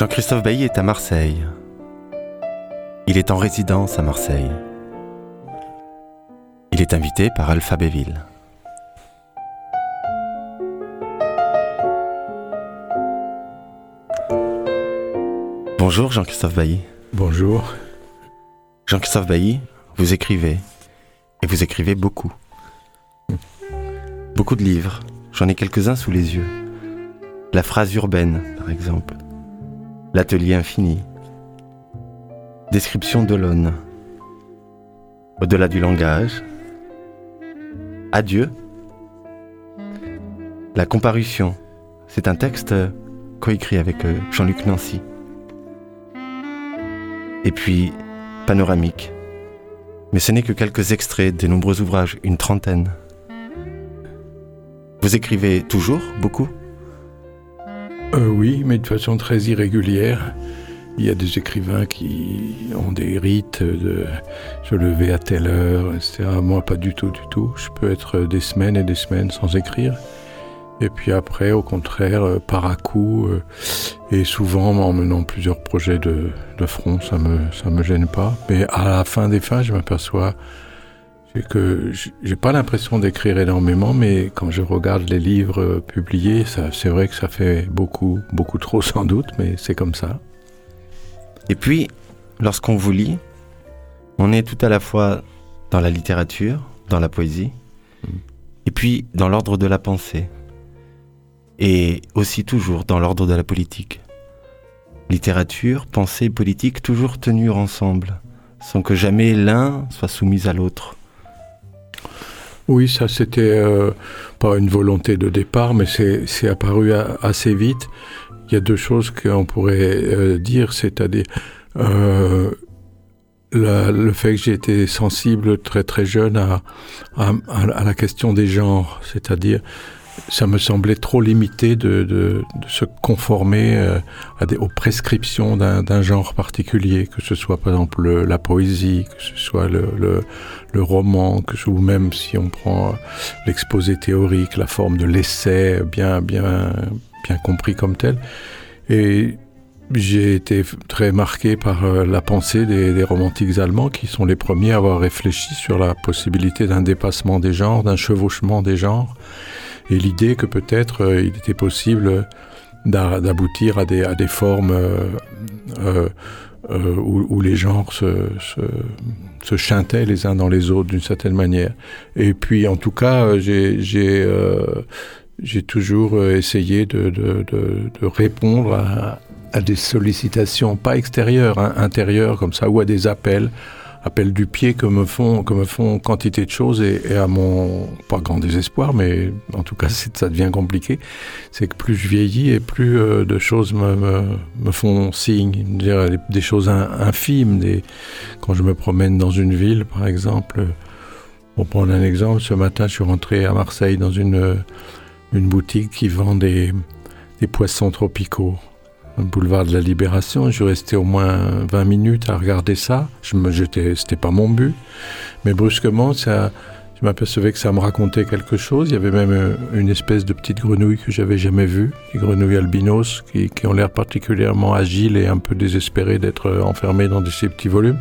Jean-Christophe Bailly est à Marseille. Il est en résidence à Marseille. Il est invité par Alphabéville. Bonjour Jean-Christophe Bailly. Bonjour. Jean-Christophe Bailly, vous écrivez. Et vous écrivez beaucoup. Beaucoup de livres. J'en ai quelques-uns sous les yeux. La phrase urbaine, par exemple. L'atelier infini. Description d'Olonne. Au-delà du langage. Adieu. La comparution. C'est un texte coécrit avec euh, Jean-Luc Nancy. Et puis, panoramique. Mais ce n'est que quelques extraits des nombreux ouvrages, une trentaine. Vous écrivez toujours beaucoup? Euh, Oui, mais de façon très irrégulière. Il y a des écrivains qui ont des rites de se lever à telle heure, etc. Moi, pas du tout, du tout. Je peux être des semaines et des semaines sans écrire. Et puis après, au contraire, euh, par à coup, euh, et souvent en menant plusieurs projets de, de front, ça me, ça me gêne pas. Mais à la fin des fins, je m'aperçois que j'ai pas l'impression d'écrire énormément, mais quand je regarde les livres euh, publiés, c'est vrai que ça fait beaucoup, beaucoup trop sans doute, mais c'est comme ça. Et puis, lorsqu'on vous lit, on est tout à la fois dans la littérature, dans la poésie, mm. et puis dans l'ordre de la pensée et aussi toujours dans l'ordre de la politique. Littérature, pensée, politique toujours tenues ensemble, sans que jamais l'un soit soumis à l'autre. Oui, ça c'était euh, pas une volonté de départ, mais c'est apparu assez vite. Il y a deux choses qu'on pourrait euh, dire, c'est-à-dire euh, le fait que j'ai été sensible très très jeune à, à la question des genres, c'est-à-dire ça me semblait trop limité de, de, de se conformer euh, à des, aux prescriptions d'un genre particulier, que ce soit par exemple la poésie, que ce soit le, le, le roman, que ce, ou même si on prend l'exposé théorique, la forme de l'essai bien, bien, bien compris comme tel. Et j'ai été très marqué par euh, la pensée des, des, romantiques allemands qui sont les premiers à avoir réfléchi sur la possibilité d'un dépassement des genres, d'un chevauchement des genres et l'idée que peut-être euh, il était possible d'aboutir à des, formes euh, euh, où, les genres se, se, chantaient les uns dans les autres d'une certaine manière. Et puis en tout cas, j'ai toujours essayé de, répondre à, à, des sollicitations, pas extérieures, hein, intérieures comme ça, ou à des appels appel du pied que me font, quantité de choses et, à mon, pas grand désespoir, mais en tout cas ça devient compliqué, c'est que plus je vieillis et plus euh, de choses me, font signe, des choses in, infimes, quand je me promène dans une ville par exemple, pour prendre un exemple, ce matin je suis rentré à Marseille dans une, boutique qui vend des poissons tropicaux boulevard de la Libération. Je restais au moins 20 minutes à regarder ça. Je me jetais, c'était pas mon but. Mais brusquement, ça, je m'apercevais que ça me racontait quelque chose. Il y avait même euh, une espèce de petite grenouille que j'avais jamais vue, des grenouilles albinos qui, ont l'air particulièrement agiles et un peu désespérées d'être euh, enfermées dans de ces petits volumes.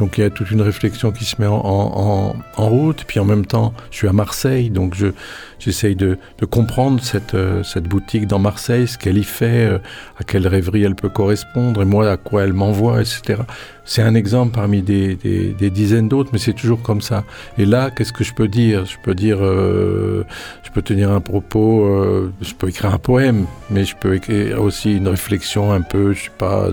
Donc il y a toute une réflexion qui se met en, en, en route. Puis en même temps, je suis à Marseille, donc je j'essaye de, de comprendre cette, euh, cette boutique dans Marseille, ce qu'elle y fait, à quelle rêverie elle peut correspondre, et moi à quoi elle m'envoie, etc. C'est un exemple parmi des, dizaines d'autres, mais c'est toujours comme ça. Et là, qu'est-ce que je peux dire? Je peux dire, euh, je peux tenir un propos, euh, je peux écrire un poème, mais je peux écrire aussi une réflexion un peu, je sais pas,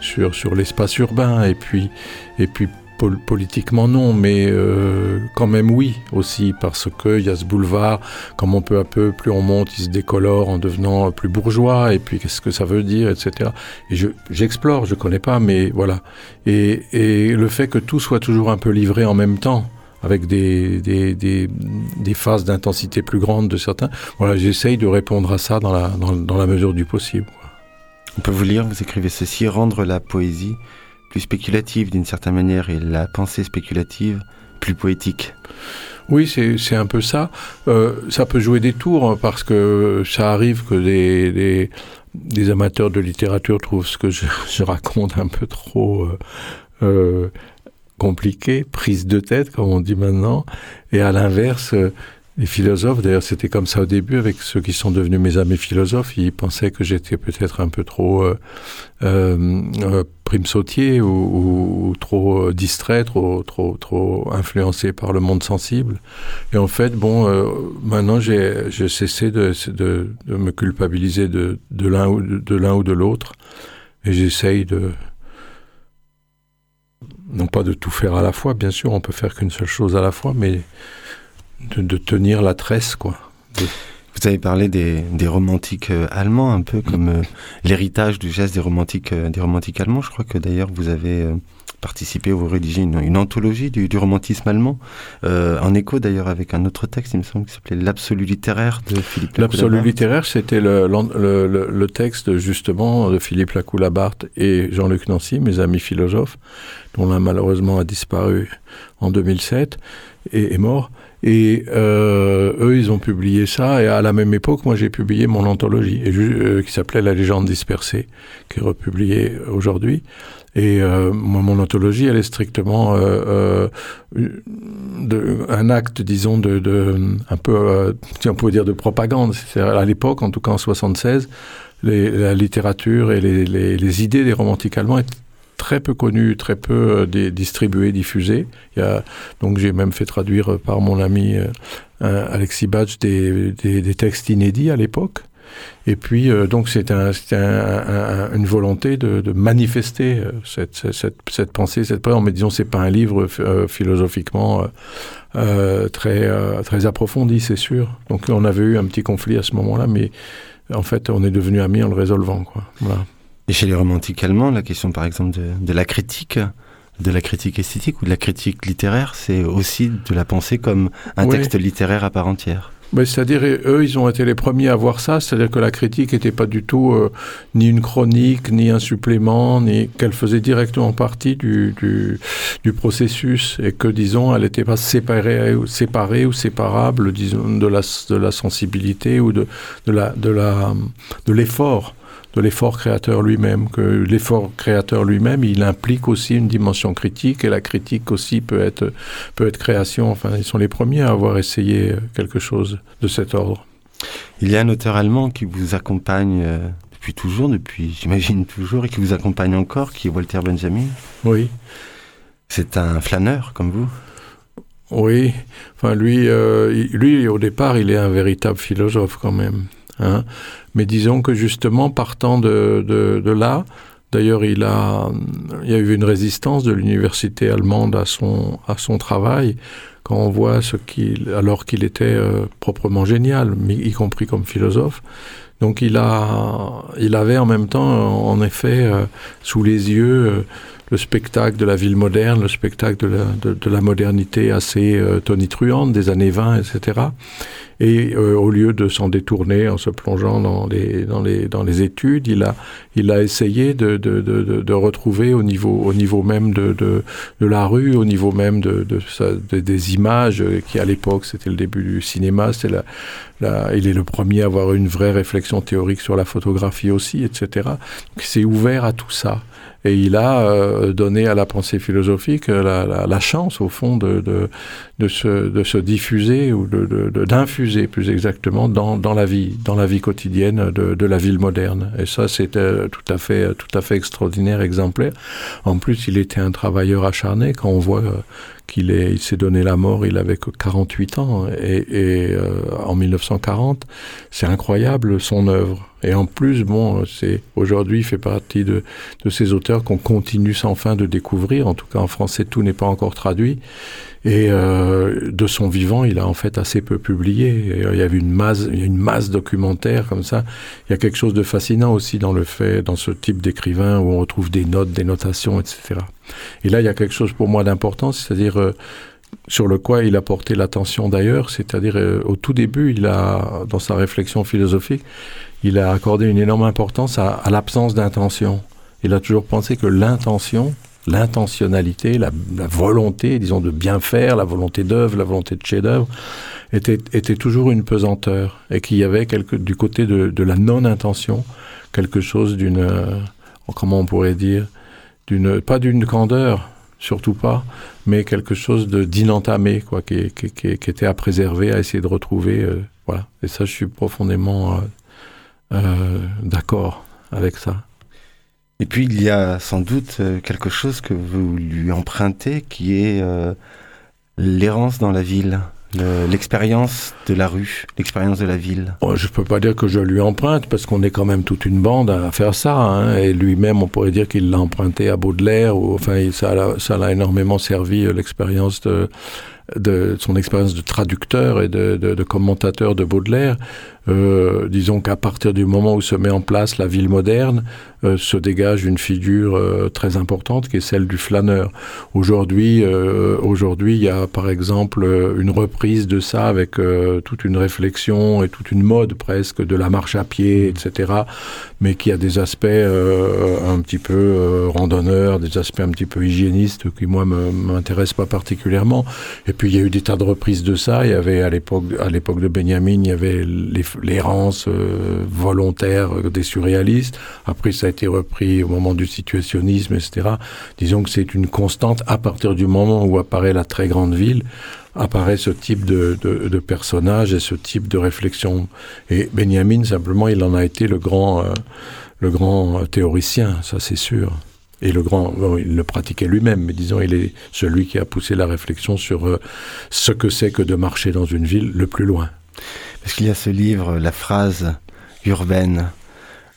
sur sur l'espace urbain, et puis et puis politiquement non, mais euh, quand même oui aussi, parce qu'il y a ce boulevard, comme on peu à peu, plus on monte, il se décolore en devenant plus bourgeois, et puis qu'est-ce que ça veut dire, etc. Et j'explore, je, je connais pas, mais voilà. Et, et le fait que tout soit toujours un peu livré en même temps, avec des, des, des, des phases d'intensité plus grandes de certains, voilà, j'essaye de répondre à ça dans la, dans, dans la mesure du possible. On peut vous lire, vous écrivez ceci, rendre la poésie plus spéculative d'une certaine manière et la pensée spéculative plus poétique. Oui, c'est un peu ça. Euh, ça peut jouer des tours parce que ça arrive que des, des amateurs de littérature trouvent ce que je, raconte un peu trop euh, euh, compliqué, prise de tête, comme on dit maintenant. Et à l'inverse, les philosophes, d'ailleurs c'était comme ça au début avec ceux qui sont devenus mes amis philosophes, ils pensaient que j'étais peut-être un peu trop euh, euh, euh prime sautier ou, trop distrait, trop, trop, trop influencé par le monde sensible. Et en fait, bon, maintenant j'ai cessé de, de, me culpabiliser de, de l'un ou de l'un ou de l'autre, et j'essaye de non pas de tout faire à la fois, bien sûr, on peut faire qu'une seule chose à la fois, mais de, de tenir la tresse, quoi. De... Vous avez parlé des, des romantiques euh, allemands, un peu comme euh, l'héritage du geste des romantiques, euh, des romantiques allemands. Je crois que d'ailleurs vous avez participé, vous rédigez une, une anthologie du, du, romantisme allemand, en écho d'ailleurs avec un autre texte, il me semble, qui s'appelait L'absolu littéraire de Philippe L'absolu littéraire, c'était le, le, le, le, texte justement de Philippe Lacoulabart et Jean-Luc Nancy, mes amis philosophes, dont l'un malheureusement a disparu en 2007 et est mort. Et euh, eux, ils ont publié ça. Et à la même époque, moi, j'ai publié mon anthologie euh, qui s'appelait La légende dispersée, qui est republiée aujourd'hui. Et euh, moi, mon anthologie, elle est strictement euh, euh, de, un acte, disons, de, de un peu, si on peut dire, de propagande. À l'époque, en tout cas en 76, les, la littérature et les, les idées des romantiques allemands étaient très peu connu, très peu euh, distribué, diffusé. Il y a, donc j'ai même fait traduire par mon ami euh, Alexis Badge des, textes inédits à l'époque. Et puis, euh, donc, c'est un, un, un, une volonté de, manifester euh, cette, cette, cette pensée, cette pensée. Mais disons, c'est pas un livre euh, philosophiquement euh, très, euh, approfondi, c'est sûr. Donc, on avait eu un petit conflit à ce moment-là, mais en fait, on est devenus amis en le résolvant. Voilà. Et chez les romantiques allemands, la question par exemple de, de, la critique, de la critique esthétique ou de la critique littéraire, c'est aussi de la penser comme un oui. texte littéraire à part entière. C'est-à-dire, eux, ils ont été les premiers à voir ça, c'est-à-dire que la critique n'était pas du tout euh, ni une chronique, ni un supplément, ni qu'elle faisait directement partie du, du, du, processus et que, disons, elle n'était pas séparée, séparée ou séparable, disons, de la, de la sensibilité ou de, de l'effort. De la, de de l'effort créateur lui-même, que l'effort créateur lui-même, il implique aussi une dimension critique, et la critique aussi peut être, peut être création. Enfin, ils sont les premiers à avoir essayé quelque chose de cet ordre. Il y a un auteur allemand qui vous accompagne euh, depuis toujours, depuis, j'imagine toujours, et qui vous accompagne encore, qui est Walter Benjamin. Oui. C'est un flâneur, comme vous? Oui. Enfin, lui, euh, lui, au départ, il est un véritable philosophe, quand même. Hein. Mais disons que justement partant de, de, de là d'ailleurs il a il y a eu une résistance de l'université allemande à son à son travail. Quand on voit ce qu'il alors qu'il était euh, proprement génial y compris comme philosophe. Donc il a il avait en même temps en effet euh, sous les yeux euh, le spectacle de la ville moderne le spectacle de la, de, la modernité assez euh, tonitruante des années 20 etc et euh, au lieu de s'en détourner en se plongeant dans les, dans les, dans les études, il a, il a essayé de, de, de, de retrouver au niveau, au niveau même de, de, de la rue, au niveau même de, de, de, des images qui à l'époque c'était le début du cinéma, c'est la, la, il est le premier à avoir une vraie réflexion théorique sur la photographie aussi, etc. C'est ouvert à tout ça et il a euh, donné à la pensée philosophique la, la, chance au fond de, de, se, de se diffuser ou d'infuser plus exactement dans, dans la vie dans la vie quotidienne de, de la ville moderne. Et ça c'était tout à fait tout à fait extraordinaire exemplaire. En plus il était un travailleur acharné. Quand on voit euh, qu'il il s'est donné la mort il avait que 48 ans et, et euh, en 1940 c'est incroyable son œuvre. Et en plus bon c'est aujourd'hui fait partie de, de ces auteurs qu'on continue sans fin de découvrir. En tout cas en français tout n'est pas encore traduit et euh, de son vivant il a en fait assez peu publié. Euh, il y avait une masse une masse documentaire comme ça. Il y a quelque chose de fascinant aussi dans le fait dans ce type d'écrivain où on retrouve des notes des notations etc et là il y a quelque chose pour moi d'important c'est à dire euh, sur le quoi il a porté l'attention d'ailleurs. C'est à dire euh, au tout début il a dans sa réflexion philosophique il a accordé une énorme importance à, à l'absence d'intention. Il a toujours pensé que l'intention l'intentionnalité, la, volonté, disons, de bien faire, la volonté d'œuvre, la volonté de chef-d'œuvre, était, était toujours une pesanteur et qu'il y avait quelque, du côté de, la non-intention quelque chose d'une, comment on pourrait dire, d'une, pas d'une candeur, surtout pas, mais quelque chose de d'inentamé, quoi, qui, était à préserver, à essayer de retrouver, voilà. Et ça, je suis profondément d'accord avec ça. Et puis il y a sans doute euh, quelque chose que vous lui empruntez qui est euh, l'errance dans la ville, l'expérience de la rue, l'expérience de la ville. Je je peux pas dire que je lui emprunte parce qu'on est quand même toute une bande à faire ça. Hein, et lui-même, on pourrait dire qu'il l'a emprunté à Baudelaire. Ou, enfin, ça, ça l'a énormément servi euh, l'expérience de, de son expérience de traducteur et de, commentateur de Baudelaire. Euh, disons qu'à partir du moment où se met en place la ville moderne, euh, se dégage une figure euh, très importante qui est celle du flâneur. Aujourd'hui, aujourd'hui, il y a par exemple une reprise de ça avec toute une réflexion et toute une mode presque de la marche à pied, etc. Mais qui a des aspects un petit peu randonneurs, des aspects un petit peu hygiénistes qui moi m'intéressent pas particulièrement. Puis il y a eu des tas de reprises de ça. Il y avait à l'époque, à l'époque de Benjamin, il y avait l'errance euh, volontaire des surréalistes. Après, ça a été repris au moment du situationnisme, etc. Disons que c'est une constante à partir du moment où apparaît la très grande ville apparaît ce type de, de, personnage et ce type de réflexion. Et Benjamin, simplement, il en a été le grand, euh, le grand théoricien, ça c'est sûr. Et le grand, il le pratiquait lui-même, mais disons, il est celui qui a poussé la réflexion sur euh, ce que c'est que de marcher dans une ville le plus loin. Parce qu'il y a ce livre, La phrase urbaine,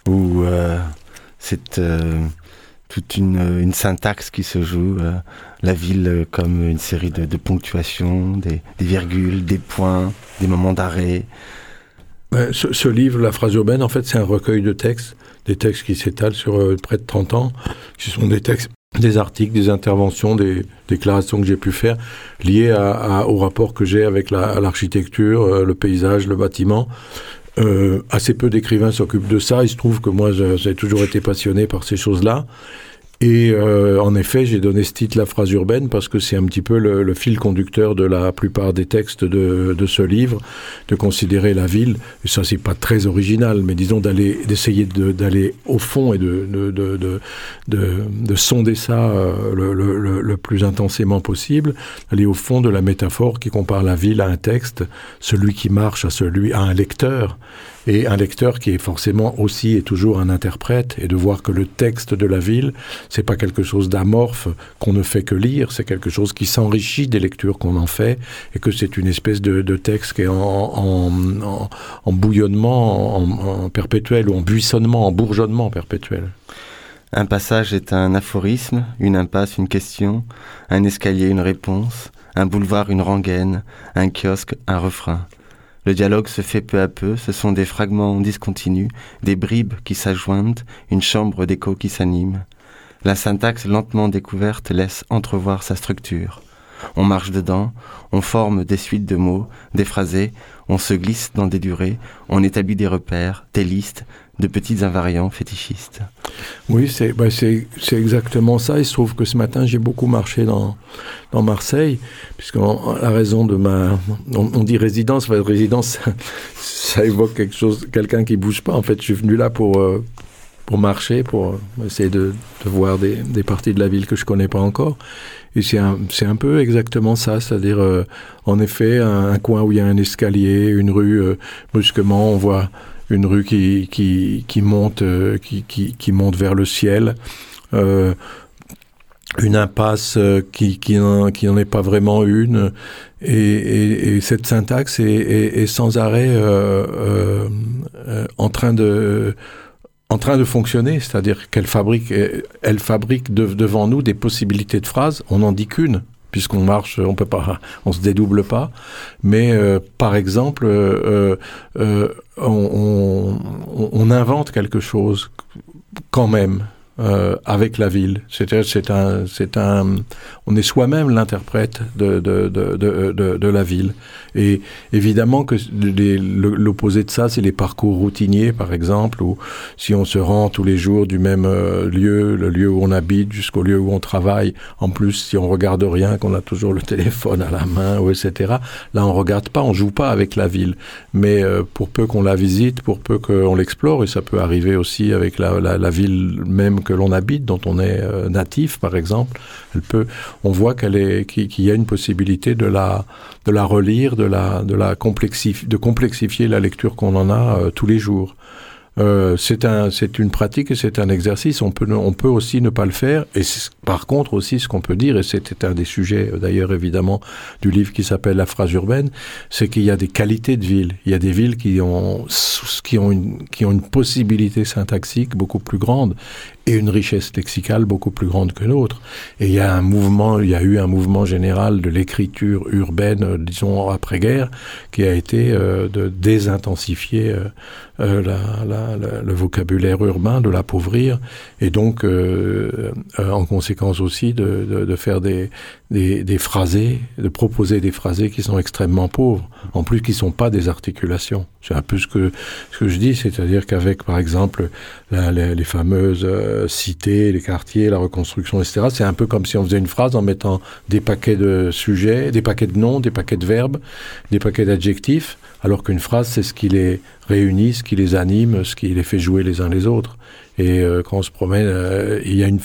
où euh, c'est euh, toute une, syntaxe qui se joue, euh, la ville comme une série de, ponctuations, des, virgules, des points, des moments d'arrêt. Ce, ce, livre, La phrase urbaine, en fait, c'est un recueil de textes, des textes qui s'étalent sur près de 30 ans, qui sont des textes des articles, des interventions, des déclarations que j'ai pu faire liées au rapport que j'ai avec l'architecture, euh, le paysage, le bâtiment. Euh, assez peu d'écrivains s'occupent de ça. Il se trouve que moi, j'ai toujours été passionné par ces choses-là. Et euh, en effet, j'ai donné ce titre La phrase urbaine parce que c'est un petit peu le, fil conducteur de la plupart des textes de, de, ce livre, de considérer la ville. Ça, c'est pas très original, mais disons d'aller, d'essayer d'aller au fond et de, de, de sonder ça euh, le, le, le, plus intensément possible, aller au fond de la métaphore qui compare la ville à un texte, celui qui marche à celui à un lecteur et un lecteur qui est forcément aussi et toujours un interprète, et de voir que le texte de la ville, c'est pas quelque chose d'amorphe qu'on ne fait que lire, c'est quelque chose qui s'enrichit des lectures qu'on en fait, et que c'est une espèce de, texte qui est en, en, en, bouillonnement en, perpétuel, ou en buissonnement, en bourgeonnement perpétuel. Un passage est un aphorisme, une impasse, une question, un escalier, une réponse, un boulevard, une rengaine, un kiosque, un refrain. Le dialogue se fait peu à peu, ce sont des fragments discontinus, des bribes qui s'ajoignent, une chambre d'écho qui s'anime. La syntaxe lentement découverte laisse entrevoir sa structure. On marche dedans, on forme des suites de mots, des phrasés, on se glisse dans des durées, on établit des repères, des listes, de petits invariants fétichistes. Oui, c'est bah exactement ça. Il se trouve que ce matin, j'ai beaucoup marché dans, dans Marseille, puisque la raison de ma... On, dit résidence, résidence, ça, évoque quelque chose, quelqu'un qui bouge pas. En fait, je suis venu là pour... Euh, pour marcher, pour essayer de, voir des, des, parties de la ville que je connais pas encore. Et c'est un, un peu exactement ça, c'est-à-dire, euh, en effet, un, coin où il y a un escalier, une rue, euh, brusquement, on voit une rue qui, qui, qui monte, euh, qui, qui, qui, monte vers le ciel. Euh, une impasse euh, qui, qui, n'en, qui n'en est pas vraiment une. Et, et, et cette syntaxe est, est, est sans arrêt euh, euh, en train de en train de fonctionner, c'est-à-dire qu'elle fabrique, elle fabrique de, devant nous des possibilités de phrases. On n'en dit qu'une puisqu'on marche, on peut pas, on se dédouble pas. Mais euh, par exemple, euh, euh, on, invente quelque chose quand même. Euh, avec la ville. C'est-à-dire, c'est un, c'est un, on est soi-même l'interprète de, de, de, de, de la ville. Et évidemment que l'opposé de ça, c'est les parcours routiniers, par exemple, où si on se rend tous les jours du même euh, lieu, le lieu où on habite, jusqu'au lieu où on travaille, en plus, si on regarde rien, qu'on a toujours le téléphone à la main, ou etc., là, on regarde pas, on joue pas avec la ville. Mais euh, pour peu qu'on la visite, pour peu qu'on l'explore, et ça peut arriver aussi avec la, la, la ville même que l'on habite, dont on est euh, natif, par exemple, elle peut, on voit qu'elle est, qu'il y a une possibilité de la, de la relire, de la, de la complexifier, de complexifier la lecture qu'on en a euh, tous les jours. Euh, c'est un, c'est une pratique et c'est un exercice. On peut, on peut aussi ne pas le faire. Et par contre aussi, ce qu'on peut dire, et c'était un des sujets euh, d'ailleurs évidemment du livre qui s'appelle La phrase urbaine, c'est qu'il y a des qualités de villes. Il y a des villes qui ont, qui ont une, qui ont une possibilité syntaxique beaucoup plus grande et une richesse lexicale beaucoup plus grande que l'autre. Et il y a un mouvement, il y a eu un mouvement général de l'écriture urbaine, euh, disons après-guerre, qui a été euh, de désintensifier euh, euh la, la, le vocabulaire urbain, de l'appauvrir, et donc euh, en conséquence aussi de, de, de faire des, des, des, phrasés, de proposer des phrasés qui sont extrêmement pauvres, en plus qui sont pas des articulations. C'est un peu ce que ce que je dis, c'est-à-dire qu'avec par exemple la, les, les fameuses citer les quartiers, la reconstruction, etc. C'est un peu comme si on faisait une phrase en mettant des paquets de sujets, des paquets de noms, des paquets de verbes, des paquets d'adjectifs, alors qu'une phrase, c'est ce qui les réunit, ce qui les anime, ce qui les fait jouer les uns les autres. Et euh, quand on se promène, euh, il y a une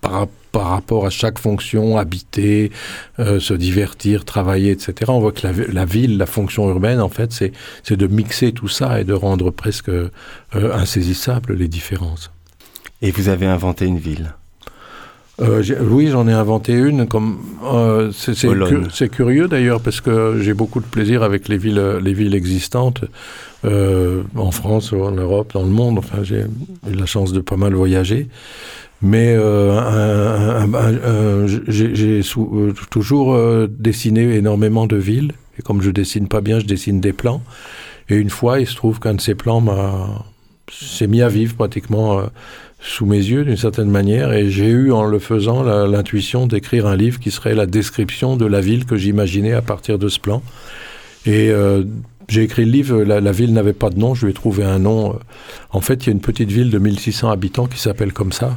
par, par, rapport à chaque fonction, habiter, euh, se divertir, travailler, etc. On voit que la, la ville, la fonction urbaine, en fait, c'est de mixer tout ça et de rendre presque euh, insaisissables les différences. Et vous avez inventé une ville euh, oui, j'en ai inventé une. Comme euh, c'est cu curieux d'ailleurs parce que j'ai beaucoup de plaisir avec les villes, les villes existantes euh, en France, en Europe, dans le monde. Enfin, j'ai eu la chance de pas mal voyager. Mais j'ai toujours dessiné énormément de villes. Et comme je dessine pas bien, je dessine des plans. Et une fois, il se trouve qu'un de ces plans m'a s'est mis à vivre pratiquement sous mes yeux d'une certaine manière et j'ai eu en le faisant l'intuition d'écrire un livre qui serait la description de la ville que j'imaginais à partir de ce plan. Et euh, j'ai écrit le livre, la, la ville n'avait pas de nom, je lui ai trouvé un nom. En fait, il y a une petite ville de 1600 habitants qui s'appelle comme ça.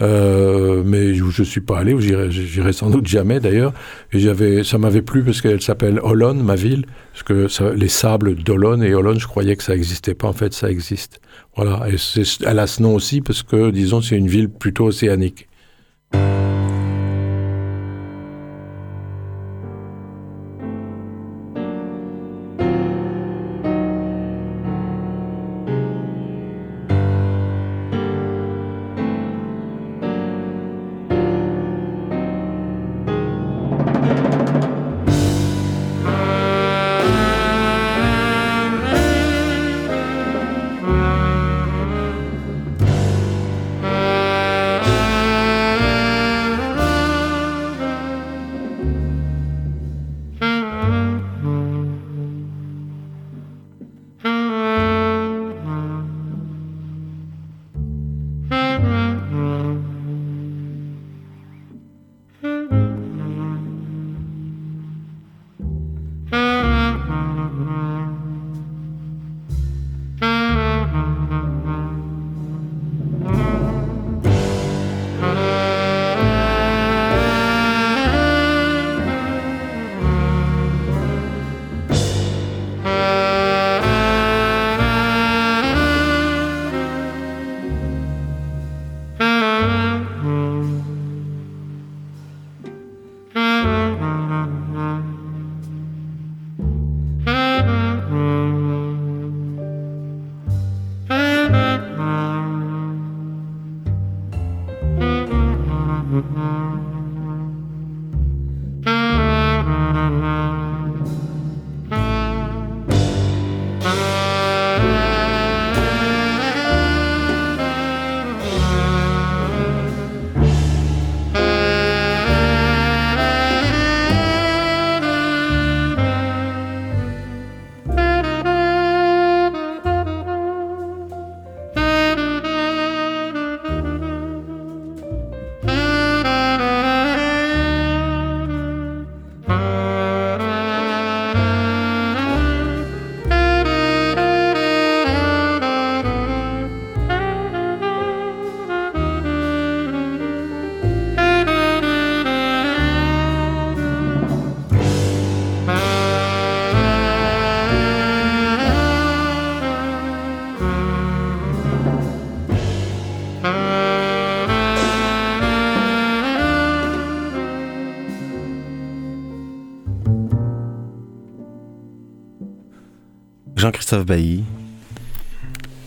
Euh, mais où je suis pas allé, où j'irai sans doute jamais d'ailleurs. Et j'avais, ça m'avait plu parce qu'elle s'appelle Olonne, ma ville, parce que ça, les sables d'Olonne et Olonne, je croyais que ça existait pas. En fait, ça existe. Voilà. Et elle a ce nom aussi parce que, disons, c'est une ville plutôt océanique. Jean-Christophe Bailly,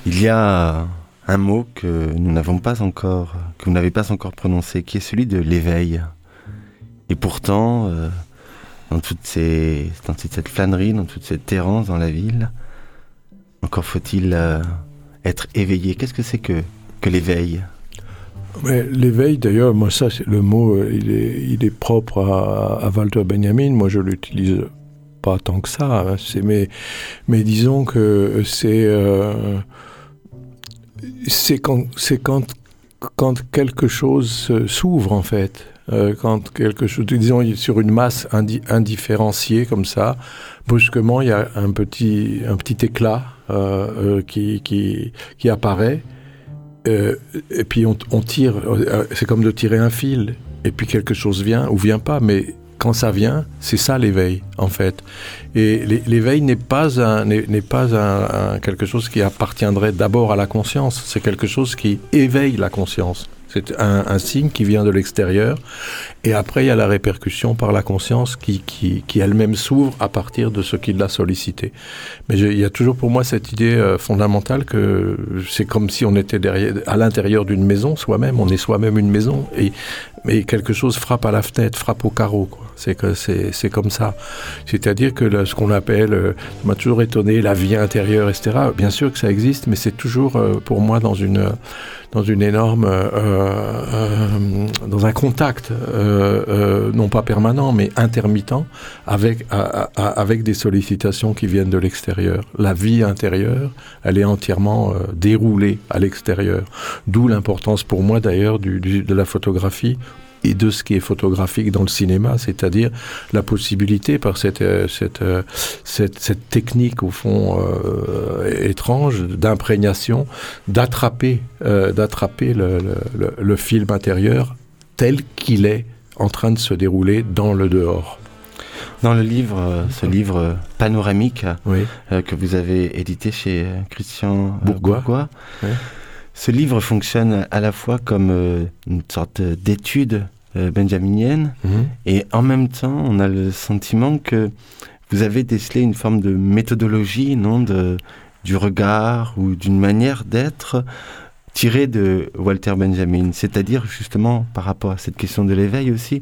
il y a un mot que nous n'avons pas encore, que vous n'avez pas encore prononcé, qui est celui de l'éveil. Et pourtant, euh, dans, toute cette flânerie, dans toute cette errance dans la ville, encore faut-il euh, être éveillé. Qu'est-ce que c'est que, que l'éveil? L'éveil, d'ailleurs, moi, ça, le mot, euh, il est, il est propre à Walter Benjamin. Moi, je l'utilise pas tant que ça. Hein. Mais, mais disons que c'est, euh, c'est quand, quand, quand quelque chose s'ouvre, en fait. Euh, quand quelque chose, disons, sur une masse indifférenciée comme ça, brusquement, il y a un petit, un petit éclat euh, qui, qui, qui apparaît. Et puis on, tire, c'est comme de tirer un fil, et puis quelque chose vient ou vient pas, mais quand ça vient, c'est ça l'éveil en fait. Et l'éveil n'est pas n'est pas quelque chose qui appartiendrait d'abord à la conscience, c'est quelque chose qui éveille la conscience. C'est un, signe qui vient de l'extérieur. Et après, il y a la répercussion par la conscience qui, qui, qui elle-même s'ouvre à partir de ce qui l'a sollicité. Mais il y a toujours pour moi cette idée euh, fondamentale que c'est comme si on était derrière, à l'intérieur d'une maison soi-même. On est soi-même une maison. Et, mais quelque chose frappe à la fenêtre, frappe au carreau. C'est que c'est comme ça. C'est-à-dire que ce qu'on appelle, euh, m'a toujours étonné, la vie intérieure, etc. Bien sûr que ça existe, mais c'est toujours euh, pour moi dans une dans une énorme, dans un contact, non pas permanent, mais intermittent, avec, avec des sollicitations qui viennent de l'extérieur. La vie intérieure, elle est entièrement déroulée à l'extérieur. D'où l'importance pour moi d'ailleurs de la photographie et de ce qui est photographique dans le cinéma, c'est-à-dire la possibilité par cette, euh, cette, euh, cette, technique au fond euh, étrange d'imprégnation, d'attraper euh, le, film intérieur tel qu'il est en train de se dérouler dans le dehors. Dans le livre, ce livre panoramique oui. euh, que vous avez édité chez Christian Bourgois, Bourgois oui. Ce livre fonctionne à la fois comme euh, une sorte d'étude euh, benjaminienne mmh. et en même temps, on a le sentiment que vous avez décelé une forme de méthodologie, non, de, du regard ou d'une manière d'être tirée de Walter Benjamin, c'est-à-dire justement par rapport à cette question de l'éveil aussi,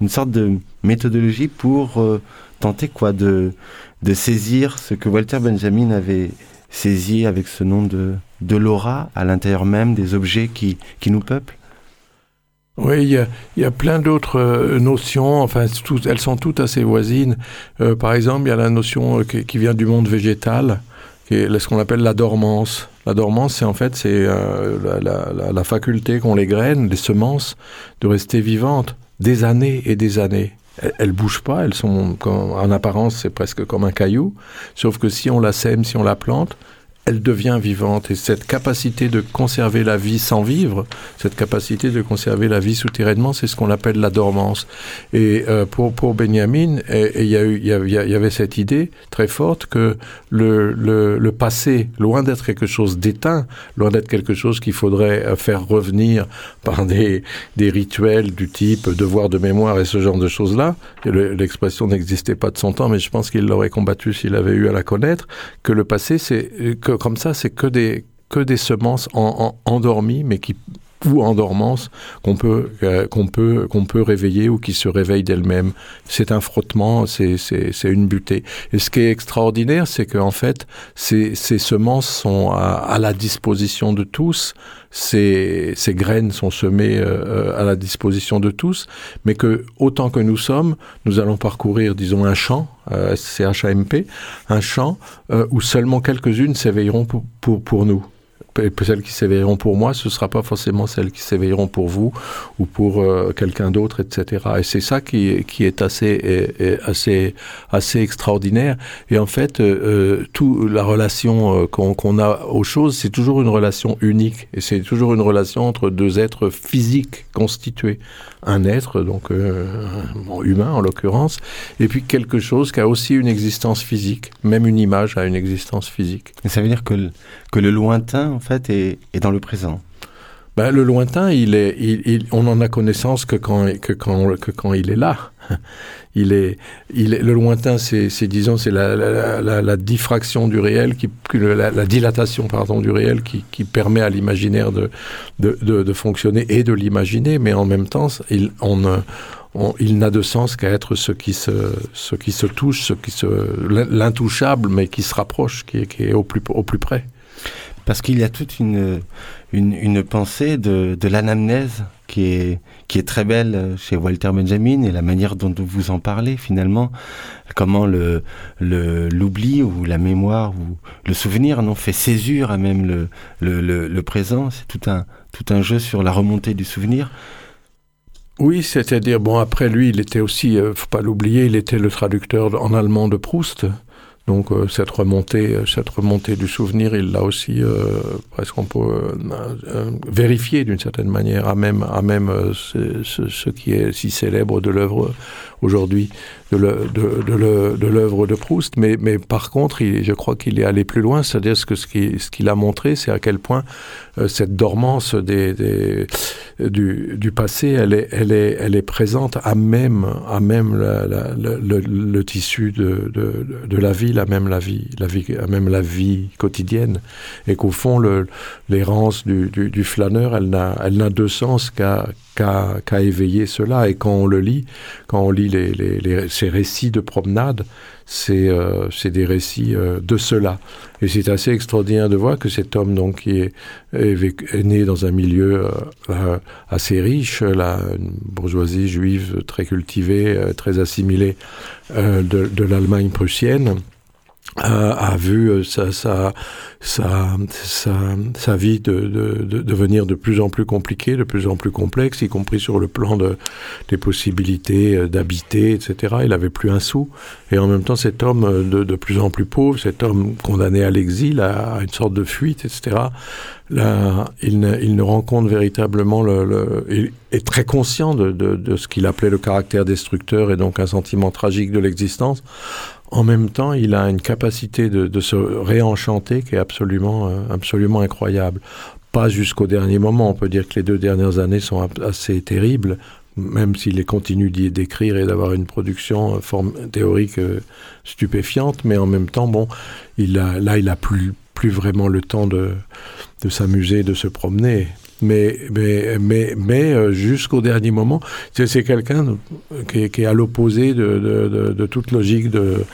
une sorte de méthodologie pour euh, tenter quoi de, de saisir ce que Walter Benjamin avait saisi avec ce nom de, de l'aura à l'intérieur même des objets qui, qui nous peuplent. Oui, il y a, y a plein d'autres euh, notions, enfin, elles sont toutes assez voisines. Euh, par exemple, il y a la notion qui, vient du monde végétal, qui est ce qu'on appelle la dormance. La dormance, c'est en fait c'est euh, la, faculté qu'ont les graines, les semences, de rester vivantes des années et des années. Elles, bougent pas, elles sont en apparence c'est presque comme un caillou, sauf que si on la sème, si on la plante, elle devient vivante. Et cette capacité de conserver la vie sans vivre, cette capacité de conserver la vie souterrainement, c'est ce qu'on appelle la dormance. Et euh, pour, pour Benjamin, il y, y, y, avait cette idée très forte que le, le, le passé, loin d'être quelque chose d'éteint, loin d'être quelque chose qu'il faudrait euh, faire revenir par des, des rituels du type devoir de mémoire et ce genre de choses-là, l'expression n'existait pas de son temps, mais je pense qu'il l'aurait combattu s'il avait eu à la connaître, que le passé, c'est que comme ça, c'est que des, que des semences en, en, endormies, mais qui ou en dormance qu'on peut euh, qu'on peut qu'on peut réveiller ou qui se réveille d'elle-même. C'est un frottement, c'est c'est une butée. Et ce qui est extraordinaire, c'est qu'en fait, ces, ces semences sont à, à, la disposition de tous. Ces, ces graines sont semées euh, à la disposition de tous, mais que autant que nous sommes, nous allons parcourir, disons, un champ, euh, CHAMP, un champ euh, où seulement quelques-unes s'éveilleront pour, pour, pour nous celles qui s'éveilleront pour moi, ce ne sera pas forcément celles qui s'éveilleront pour vous ou pour euh, quelqu'un d'autre, etc. Et c'est ça qui, est assez, extraordinaire. Et en fait, euh, euh la relation euh, qu'on qu a aux choses, c'est toujours une relation unique. Et c'est toujours une relation entre deux êtres physiques constitués. Un être, donc humain en l'occurrence, et puis quelque chose qui a aussi une existence physique. Même une image a une existence physique. Et ça veut dire que le, que le lointain, fait, est dans le présent. ben, le lointain, il est, on en a connaissance que quand, que quand, que quand il est là. Il est, il est, le lointain, c'est, disons, c'est la, diffraction du réel, qui, la, dilatation pardon du réel, qui, qui permet à l'imaginaire de, de, de, fonctionner et de l'imaginer, mais en même temps, il, on, il n'a de sens qu'à être ce qui se, ce qui se touche, ce qui se, l'intouchable, mais qui se rapproche, qui qui est au, plus, au plus près. Parce qu'il y a toute une, une, pensée de, de l'anamnèse qui est, qui est très belle chez Walter Benjamin et la manière dont vous en parlez finalement, comment le, le, l'oubli ou la mémoire ou le souvenir non, fait césure à même le, le, le, le présent. C'est tout un, tout un jeu sur la remontée du souvenir. Oui, c'est-à-dire, bon, après lui, il était aussi, euh, faut pas l'oublier, il était le traducteur en allemand de Proust. Donc euh, cette remontée, euh, cette remontée du souvenir, il l'a aussi euh, presque on peut vérifié d'une certaine manière, à même à même ce, qui est si célèbre de l'œuvre aujourd'hui de l'œuvre de, Proust. Mais, par contre, il, je crois qu'il est allé plus loin, c'est-à-dire ce qu'il ce qu'il a montré, c'est à quel point cette dormance des, du, du, passé, elle est, elle, est, elle est présente à même, à même le, tissu de, de, la vie, à même la vie, la vie, à même la vie quotidienne. Et qu'au fond, l'errance du, du, du, flâneur, elle n'a de sens qu'à qu'à éveiller cela. Et quand on le lit, quand on lit les, les, ces récits de promenade, c'est euh, des récits euh, de cela. Et c'est assez extraordinaire de voir que cet homme, donc, qui est, né dans un milieu euh, assez riche, la une bourgeoisie juive très cultivée, euh, très assimilée de l'Allemagne prussienne, a, vu euh, sa, sa, sa, sa, vie de, de, de, devenir de plus en plus compliquée, de plus en plus complexe, y compris sur le plan de, des possibilités euh, d'habiter, etc. Il avait plus un sou. Et en même temps, cet homme euh, de, de plus en plus pauvre, cet homme condamné à l'exil, à, une sorte de fuite, etc., là, il, ne, il ne rencontre véritablement le... le il est très conscient de, de ce qu'il appelait le caractère destructeur et donc un sentiment tragique de l'existence en même temps, il a une capacité de, se réenchanter qui est absolument, euh, absolument incroyable. Pas jusqu'au dernier moment. On peut dire que les deux dernières années sont assez terribles, même s'il continue d'écrire et d'avoir une production euh, forme, théorique euh, stupéfiante. Mais en même temps, bon, il a, là, il a plus, plus vraiment le temps de, de s'amuser, de se promener mais, mais, mais, mais euh, jusqu'au dernier moment, c'est quelqu'un qui, qui, est à l'opposé de, de, de, de, toute logique de,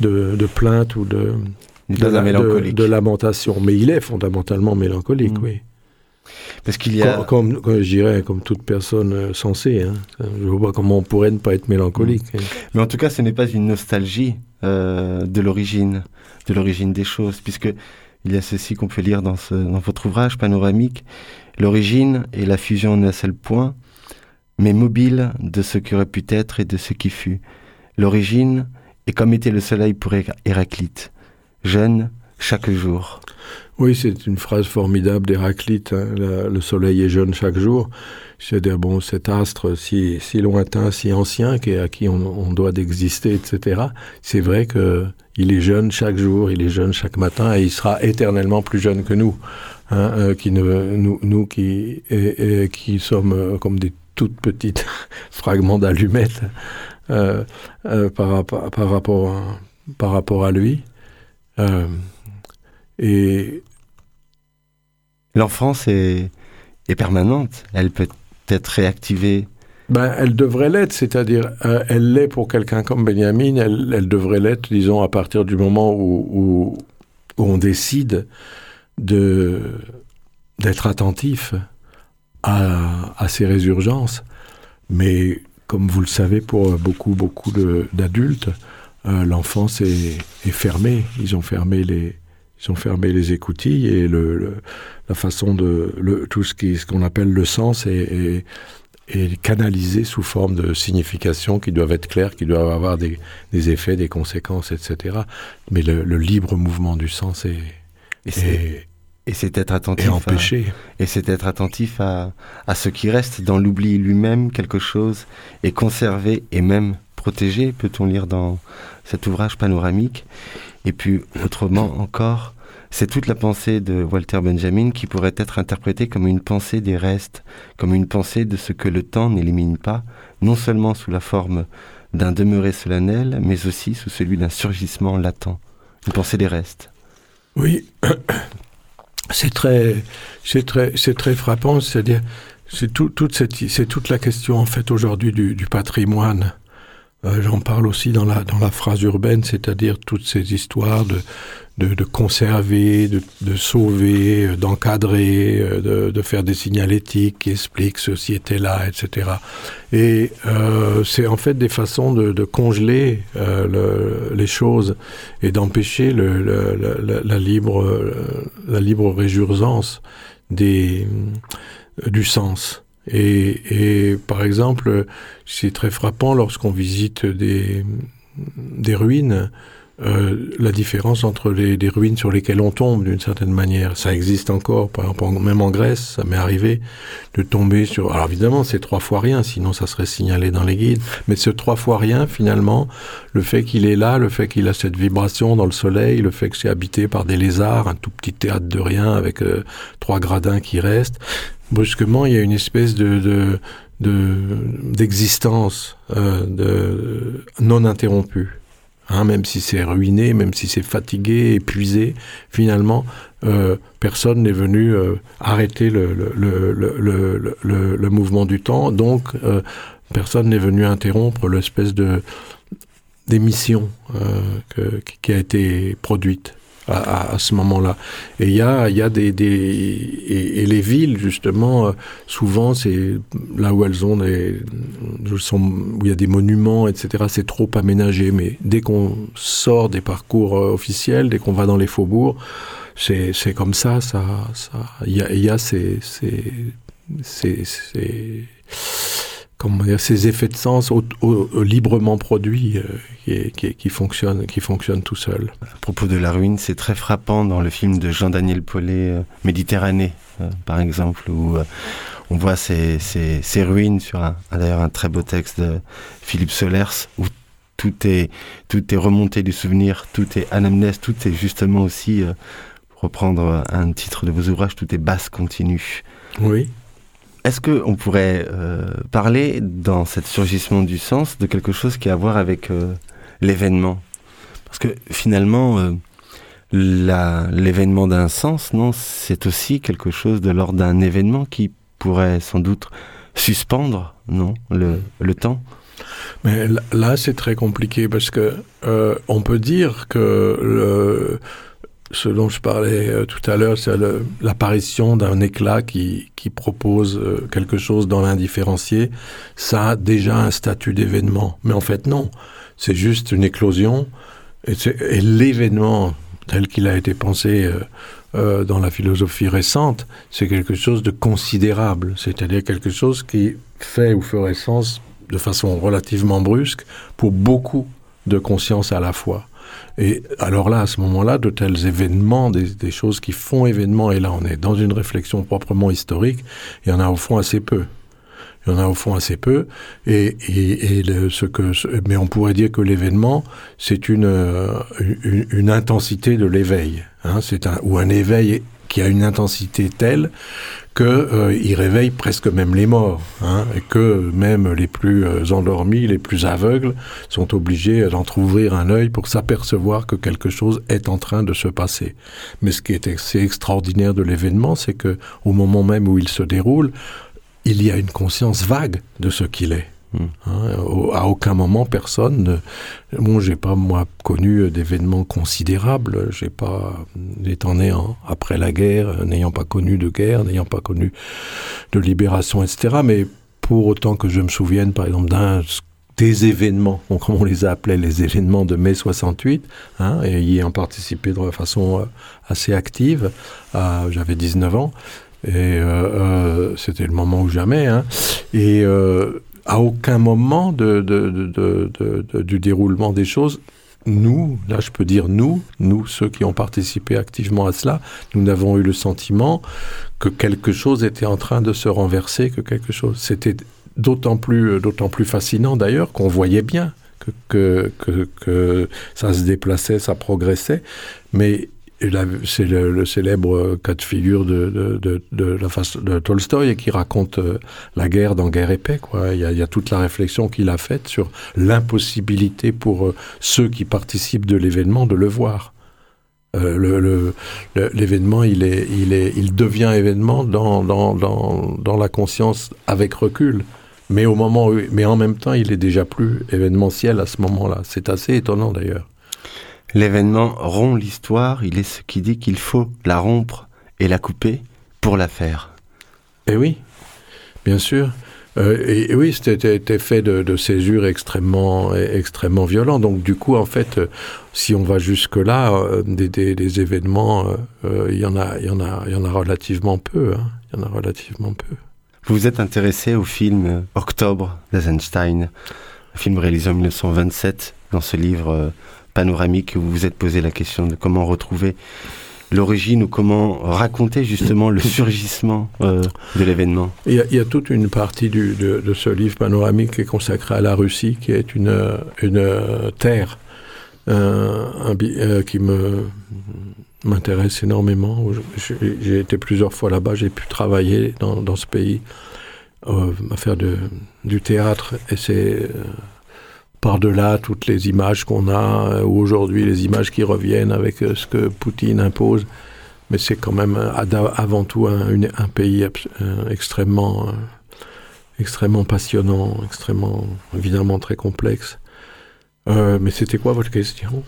de, plainte ou de, de, de, lamentation. Mais il est fondamentalement mélancolique, mmh. oui. Parce qu'il y a... Comme, comme, je dirais, comme toute personne euh, sensée. Hein. Je vois pas comment on pourrait ne pas être mélancolique. Mmh. Mais en tout cas, ce n'est pas une nostalgie euh, de l'origine, de l'origine des choses, puisque il y a ceci qu'on peut lire dans, votre ouvrage panoramique. L'origine est la fusion d'un seul point, mais mobile de ce qui aurait pu être et de ce qui fut. L'origine est comme était le soleil pour Héraclite, jeune chaque jour. Oui, c'est une phrase formidable d'Héraclite. Hein. Le soleil est jeune chaque jour. C'est-à-dire, bon, cet astre si, si lointain, si ancien, qui, à qui on, doit d'exister, etc. C'est vrai que il est jeune chaque jour, il est jeune chaque matin, et il sera éternellement plus jeune que nous hein, euh, qui nous, nous qui, qui sommes euh, comme des toutes petites fragments d'allumettes euh, par, par, par, rapport à, par rapport à lui. Et l'enfance est, est permanente. Elle peut être réactivée. Ben, elle devrait l'être, c'est-à-dire, euh, elle l'est pour quelqu'un comme Benjamin, elle, devrait l'être, disons, à partir du moment où, on décide de d'être attentif à, à, ces résurgences. Mais comme vous le savez, pour beaucoup, beaucoup d'adultes, euh, l'enfance est, est, fermée. Ils ont fermé les, ils ont fermé les écoutilles et le, le la façon de le, tout ce qui ce qu'on appelle le sens est, est, est, canalisé sous forme de significations qui doivent être claires, qui doivent avoir des, des effets, des conséquences, etc. Mais le, le libre mouvement du sens est, et et c'est être attentif. À, et c'est être attentif à, à ce qui reste dans l'oubli lui-même, quelque chose, et conserver et même protéger, peut-on lire dans cet ouvrage panoramique. Et puis, autrement encore, c'est toute la pensée de Walter Benjamin qui pourrait être interprétée comme une pensée des restes, comme une pensée de ce que le temps n'élimine pas, non seulement sous la forme d'un demeuré solennel, mais aussi sous celui d'un surgissement latent, une pensée des restes. Oui, c'est très, c'est très, c'est très frappant. C'est-à-dire, c'est toute cette, c'est toute la question en fait aujourd'hui du, du patrimoine euh, j'en parle aussi dans la, dans la phrase urbaine, c'est-à-dire toutes ces histoires de, de, de conserver, de, de sauver, euh, d'encadrer, euh, de, de, faire des signalétiques qui expliquent ceci était là, etc. Et euh, c'est en fait des façons de, congeler euh, le, les choses et d'empêcher le, le, la, libre, la libre réjouissance des, du sens. Et, et, par exemple, c'est très frappant lorsqu'on visite des, des ruines, euh, la différence entre les, ruines sur lesquelles on tombe d'une certaine manière. Ça existe encore, par exemple, même en Grèce, ça m'est arrivé de tomber sur... Alors évidemment, c'est trois fois rien, sinon ça serait signalé dans les guides. Mais ce trois fois rien, finalement, le fait qu'il est là, le fait qu'il a cette vibration dans le soleil, le fait que c'est habité par des lézards, un tout petit théâtre de rien avec euh, trois gradins qui restent, brusquement, il y a une espèce de d'existence de, euh, non interrompue. Hein, même si c'est ruiné, même si c'est fatigué, épuisé, finalement, euh, personne n'est venu euh, arrêter le, le, le, le, mouvement du temps, donc personne n'est venu interrompre l'espèce de d'émission qui a été produite à, à ce moment-là. Et il y a, y a des, des et, les villes justement, euh, souvent c'est là où elles ont des, sont, où il y a des monuments, etc. C'est trop aménagé. Mais dès qu'on sort des parcours euh, officiels, dès qu'on va dans les faubourgs, c'est c'est comme ça. Ça, ça, il y a, y a ces, ces, ces, ces comment dire, ces effets de sens au, au, librement produits euh, qui, qui, qui, fonctionnent, qui fonctionnent tout seuls. À propos de la ruine, c'est très frappant dans le film de Jean-Daniel Paulet, euh, Méditerranée, euh, par exemple, où on voit ces, ces, ces, ruines sur un, d'ailleurs un très beau texte de Philippe Solers, où tout est, tout est remonté du souvenir, tout est anamnèse, tout est justement aussi, pour reprendre un titre de vos ouvrages, tout est basse continue. Oui. Est-ce qu'on pourrait euh, parler dans cet surgissement du sens de quelque chose qui a à voir avec euh, l'événement? Parce que finalement, euh, l'événement d'un sens, non, c'est aussi quelque chose de l'ordre d'un événement qui pourrait sans doute suspendre, non, le, le temps? Mais là, c'est très compliqué parce que on peut dire que le, ce dont je parlais euh, tout à l'heure, c'est l'apparition d'un éclat qui, propose euh, quelque chose dans l'indifférencié. Ça a déjà un statut d'événement. Mais en fait, non. C'est juste une éclosion. Et, l'événement tel qu'il a été pensé euh, dans la philosophie récente, c'est quelque chose de considérable. C'est-à-dire quelque chose qui fait ou ferait sens de façon relativement brusque pour beaucoup de conscience à la fois. Et alors là, à ce moment-là, de tels événements, des, choses qui font événement, et là on est dans une réflexion proprement historique, il y en a au fond assez peu. Il y en a au fond assez peu, et, ce que, mais on pourrait dire que l'événement, c'est une, une, une, intensité de l'éveil, hein, c'est un, ou un éveil qui a une intensité telle qu'il euh, réveille presque même les morts, hein, et que même les plus euh, endormis, les plus aveugles, sont obligés d'entrouvrir un œil pour s'apercevoir que quelque chose est en train de se passer. Mais ce qui est assez extraordinaire de l'événement, c'est que au moment même où il se déroule, il y a une conscience vague de ce qu'il est. Hein, à aucun moment, personne. Ne... Bon, j'ai pas moi connu d'événements considérables. J'ai pas étant né après la guerre, n'ayant pas connu de guerre, n'ayant pas connu de libération, etc. Mais pour autant que je me souvienne, par exemple, d'un des événements, comme on les appelait, les événements de mai 68, hein, et y ayant participé de façon euh, assez active. Euh, J'avais 19 ans. Et euh, euh, c'était le moment ou jamais. Hein, et à aucun moment de, de, de, du déroulement des choses, nous, là je peux dire nous, nous ceux qui ont participé activement à cela, nous n'avons eu le sentiment que quelque chose était en train de se renverser, que quelque chose, c'était d'autant plus, d'autant plus fascinant d'ailleurs qu'on voyait bien que, que, que, que ça se déplaçait, ça progressait, mais c'est le, célèbre cas de figure de, Tolstoï qui raconte euh, la guerre dans Guerre et paix. Il, y a, toute la réflexion qu'il a faite sur l'impossibilité pour euh, ceux qui participent de l'événement de le voir. Euh, l'événement, il, devient événement dans, la conscience avec recul. Mais, mais en même temps, il est déjà plus événementiel à ce moment-là. C'est assez étonnant d'ailleurs. L'événement rompt l'histoire, il est ce qui dit qu'il faut la rompre et la couper pour la faire. Eh oui, bien sûr. Euh, et, oui, c'était fait de, césures extrêmement, extrêmement violents. Donc du coup, en fait, euh, si on va jusque là, euh, des, événements, il y en a, il y en a, il y en a relativement peu. Hein. Il y en a relativement peu. Vous vous êtes intéressé au film Octobre d'Eisenstein, un film réalisé en 1927 dans ce livre panoramique où vous vous êtes posé la question de comment retrouver l'origine ou comment raconter justement le surgissement euh, de l'événement il, y, a toute une partie de, ce livre panoramique qui est consacré à la Russie, qui est une, une terre euh, euh, qui me m'intéresse énormément. J'ai été plusieurs fois là-bas, j'ai pu travailler dans, dans ce pays, à faire de, du théâtre, et c'est par-delà toutes les images qu'on a, euh, ou aujourd'hui les images qui reviennent avec euh, ce que Poutine impose. Mais c'est quand même euh, avant tout un, pays extrêmement, extrêmement passionnant, extrêmement, évidemment très complexe. mais c'était quoi votre question?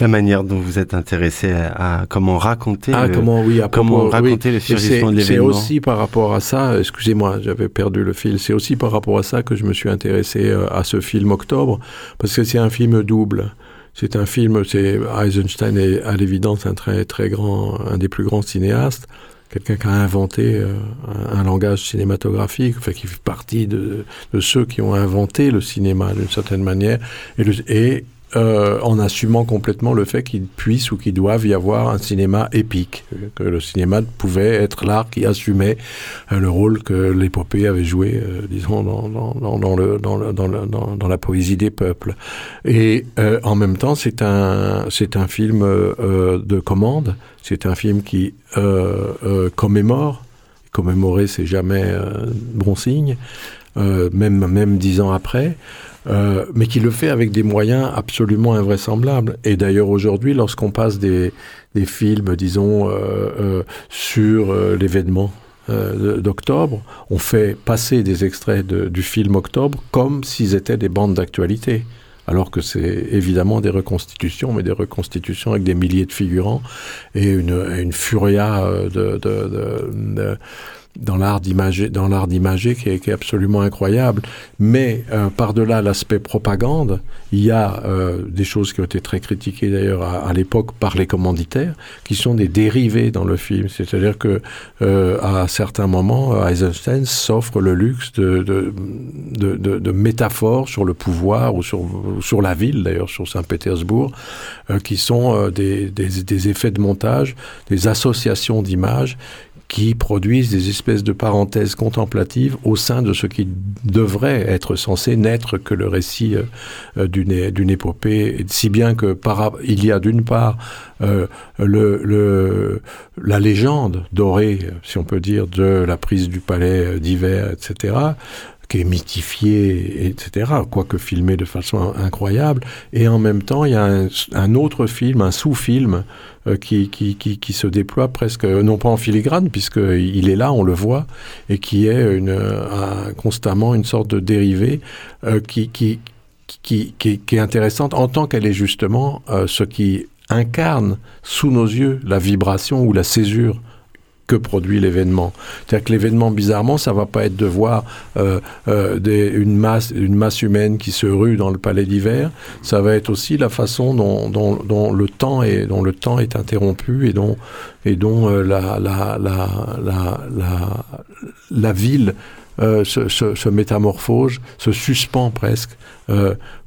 La manière dont vous êtes intéressé à, comment raconter ah, le, comment, oui, comment raconter le surgissement de l'événement. C'est aussi par rapport à ça, excusez-moi, j'avais perdu le fil, c'est aussi par rapport à ça que je me suis intéressé euh, à ce film Octobre, parce que c'est un film double. C'est un film, c'est Eisenstein est à l'évidence un très très grand, un des plus grands cinéastes, quelqu'un qui a inventé euh, un, langage cinématographique, enfin qui fait partie de, de, ceux qui ont inventé le cinéma d'une certaine manière, et, le, et euh, en assumant complètement le fait qu'il puisse ou qu'il doive y avoir un cinéma épique, que le cinéma pouvait être l'art qui assumait euh, le rôle que l'épopée avait joué, euh, disons, dans, la poésie des peuples. Et en même temps, c'est un, film de commande, c'est un film qui commémore. Commémorer, c'est jamais bon signe, même dix ans après. Euh, mais qui le fait avec des moyens absolument invraisemblables. Et d'ailleurs aujourd'hui, lorsqu'on passe des, des, films, disons, euh, euh, sur l'événement d'octobre, on fait passer des extraits du film Octobre comme s'ils étaient des bandes d'actualité. Alors que c'est évidemment des reconstitutions, mais des reconstitutions avec des milliers de figurants et une, une furia de, de, de dans l'art d'imager, dans l'art d'imager qui qui est, absolument incroyable. Mais euh, par-delà l'aspect propagande, il y a euh, des choses qui ont été très critiquées d'ailleurs à, à l'époque par les commanditaires, qui sont des dérivés dans le film. C'est-à-dire que euh, à certains moments, Eisenstein s'offre le luxe de, de, de, de, de métaphores sur le pouvoir ou sur, sur la ville, d'ailleurs sur Saint-Pétersbourg, euh, qui sont euh, des, des, des effets de montage, des associations d'images qui produisent des espèces de parenthèses contemplatives au sein de ce qui devrait être censé n'être que le récit euh, d'une épopée, si bien que par, il y a d'une part euh, la légende dorée, si on peut dire, de la prise du palais d'hiver, etc., qui est mythifié, etc., quoique filmé de façon incroyable. Et en même temps, il y a un, autre film, un sous-film, euh, qui, se déploie presque, non pas en filigrane, puisqu'il est là, on le voit, et qui est un, constamment une sorte de dérivé euh, qui, est intéressante en tant qu'elle est justement euh, ce qui incarne sous nos yeux la vibration ou la césure que produit l'événement. C'est-à-dire que l'événement, bizarrement, ça va pas être de voir euh, euh, une, masse, humaine qui se rue dans le palais d'hiver, ça va être aussi la façon dont, le, temps est, interrompu et dont, euh, la, ville se, se, se, métamorphose, se suspend presque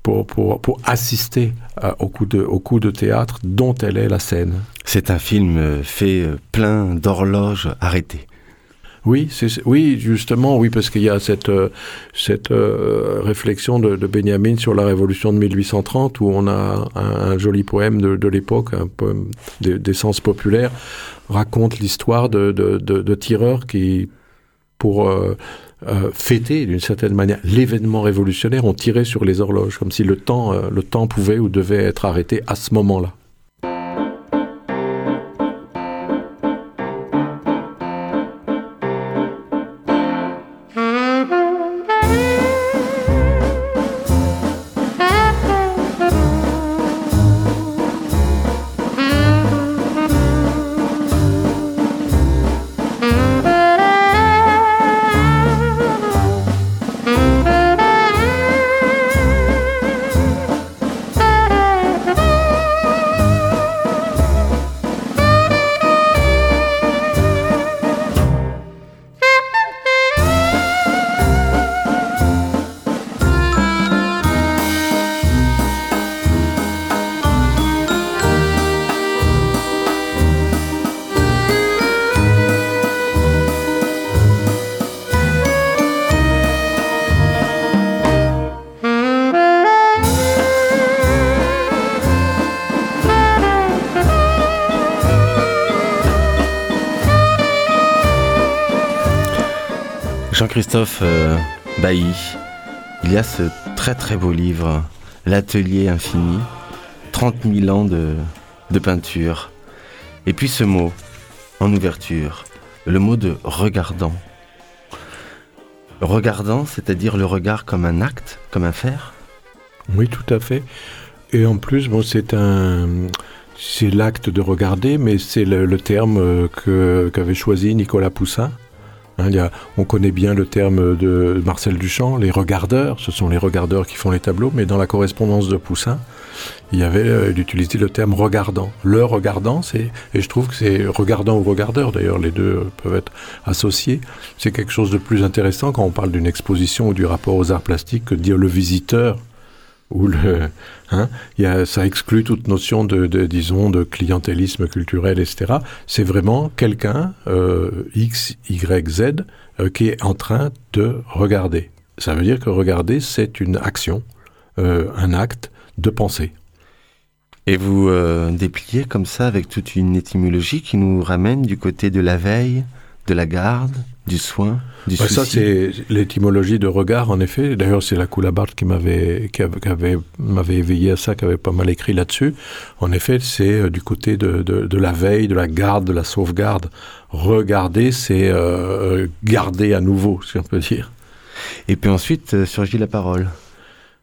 pour, pour, pour, assister à, au, coup de, au coup de théâtre dont elle est la scène. C'est un film euh, fait euh, plein d'horloges arrêtées. Oui, oui, justement, oui, parce qu'il y a cette, euh, cette euh, réflexion de, de, Benjamin sur la révolution de 1830, où on a un, joli poème de, de l'époque, un poème d'essence populaire, raconte l'histoire de, de, tireurs qui, pour euh, fêter d'une certaine manière l'événement révolutionnaire, ont tiré sur les horloges, comme si le temps, le temps pouvait ou devait être arrêté à ce moment-là. Jean-Christophe euh, Bailly, il y a ce très très beau livre, L'atelier infini, 30 000 ans de, peinture. Et puis ce mot, en ouverture, le mot de regardant. Regardant, c'est-à-dire le regard comme un acte, comme un faire? Oui, tout à fait. Et en plus, c'est l'acte de regarder, mais c'est le, terme euh, qu'avait choisi Nicolas Poussin Hein, on connaît bien le terme de Marcel Duchamp, les regardeurs, ce sont les regardeurs qui font les tableaux, mais dans la correspondance de Poussin, il y avait euh, le terme regardant. Le regardant, c'est, et je trouve que c'est regardant ou regardeur, d'ailleurs les deux peuvent être associés, c'est quelque chose de plus intéressant quand on parle d'une exposition ou du rapport aux arts plastiques que dire le visiteur ou le, hein, y a, ça exclut toute notion de, de, disons, de clientélisme culturel, etc. C'est vraiment quelqu'un, euh, X, Y, Z, euh, qui est en train de regarder. Ça veut dire que regarder, c'est une action, euh, un acte de pensée. Et vous euh, dépliez comme ça avec toute une étymologie qui nous ramène du côté de la veille, de la garde, du soin, du bah, Ça, c'est l'étymologie de regard, en effet. D'ailleurs, c'est la Coulabarde qui m'avait qui avait, m'avait éveillé à ça, qui avait pas mal écrit là-dessus. En effet, c'est euh, du côté de, de, de, la veille, de la garde, de la sauvegarde. Regarder, c'est euh, garder à nouveau, si on peut dire. Et puis ensuite euh, surgit la parole.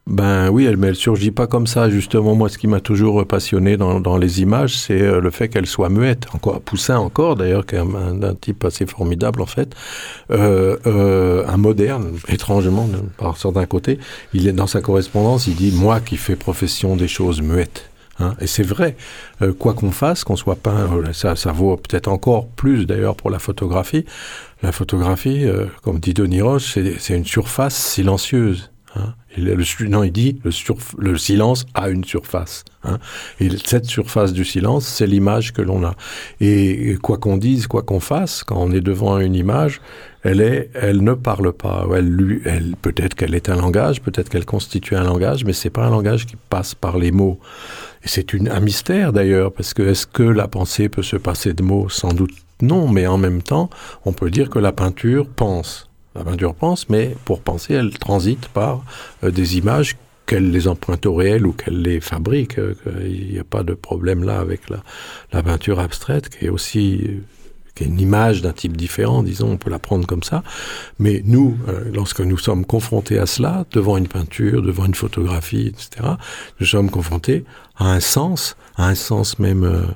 Ben oui, elle, mais elle surgit pas comme ça. Justement, moi, ce qui m'a toujours passionné dans, les images, c'est euh, le fait qu'elle soit muette. Encore Poussin, encore d'ailleurs, qui est un, type assez formidable en fait, euh, euh, un moderne, étrangement par certains côtés. Il est dans sa correspondance, il dit moi qui fais profession des choses muettes. Hein, et c'est vrai, quoi qu'on fasse, qu'on soit peint, ça, ça vaut peut-être encore plus d'ailleurs pour la photographie. La photographie, comme dit Denis Roche, c'est une surface silencieuse. Hein. Le, non, il dit le, le silence a une surface. Hein. Et cette surface du silence, c'est l'image que l'on a. Et quoi qu'on dise, quoi qu'on fasse, quand on est devant une image, elle est, elle ne parle pas. Elle, peut-être qu'elle est un langage, peut-être qu'elle constitue un langage, mais c'est pas un langage qui passe par les mots. Et c'est un mystère d'ailleurs, parce que est-ce que la pensée peut se passer de mots? Sans doute non, mais en même temps, on peut dire que la peinture pense. La peinture pense, mais pour penser, elle transite par euh, des images qu'elle les emprunte au réel ou qu'elle les fabrique. Euh, il n'y a pas de problème là avec la, peinture abstraite, qui est aussi euh, qui est une image d'un type différent, disons, on peut la prendre comme ça. Mais nous, lorsque nous sommes confrontés à cela, devant une peinture, devant une photographie, etc., nous sommes confrontés à un sens, à un sens même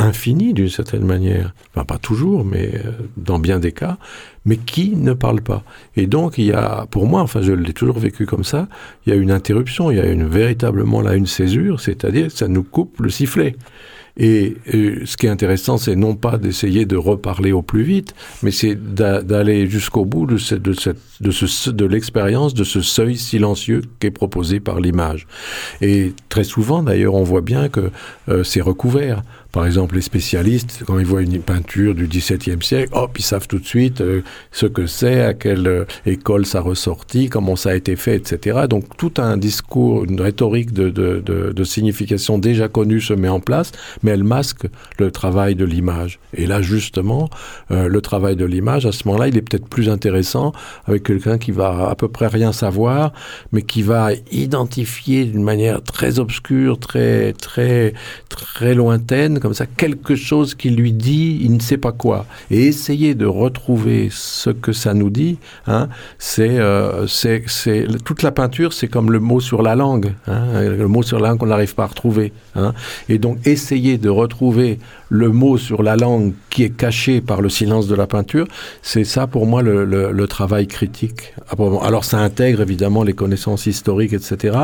infini d'une certaine manière, enfin pas toujours, mais euh, dans bien des cas, mais qui ne parle pas? Et donc il y a, pour moi, enfin je l'ai toujours vécu comme ça, il y a une interruption, il y a une véritablement là une césure, c'est-à-dire ça nous coupe le sifflet. Et, ce qui est intéressant, c'est non pas d'essayer de reparler au plus vite, mais c'est d'aller jusqu'au bout de, cette, de, cette, de, ce, de l'expérience, de ce seuil silencieux qui est proposé par l'image. Et très souvent, d'ailleurs, on voit bien que euh, c'est recouvert. Par exemple, les spécialistes, quand ils voient une peinture du XVIIe siècle, hop, ils savent tout de suite euh, ce que c'est, à quelle euh, école ça ressortit, comment ça a été fait, etc. Donc tout un discours, une rhétorique de, de, de, signification déjà connue se met en place, mais elle masque le travail de l'image. Et là, justement, euh, le travail de l'image, à ce moment-là, il est peut-être plus intéressant avec quelqu'un qui va à peu près rien savoir, mais qui va identifier d'une manière très obscure, très, très, très lointaine, comme ça, quelque chose qui lui dit, il ne sait pas quoi. Et essayer de retrouver ce que ça nous dit, hein, c'est, euh, toute la peinture, c'est comme le mot sur la langue, hein, le mot sur la langue qu'on n'arrive pas à retrouver. Hein. Et donc, essayer de retrouver le mot sur la langue qui est caché par le silence de la peinture, c'est ça pour moi le, travail critique. Alors, ça intègre évidemment les connaissances historiques, etc.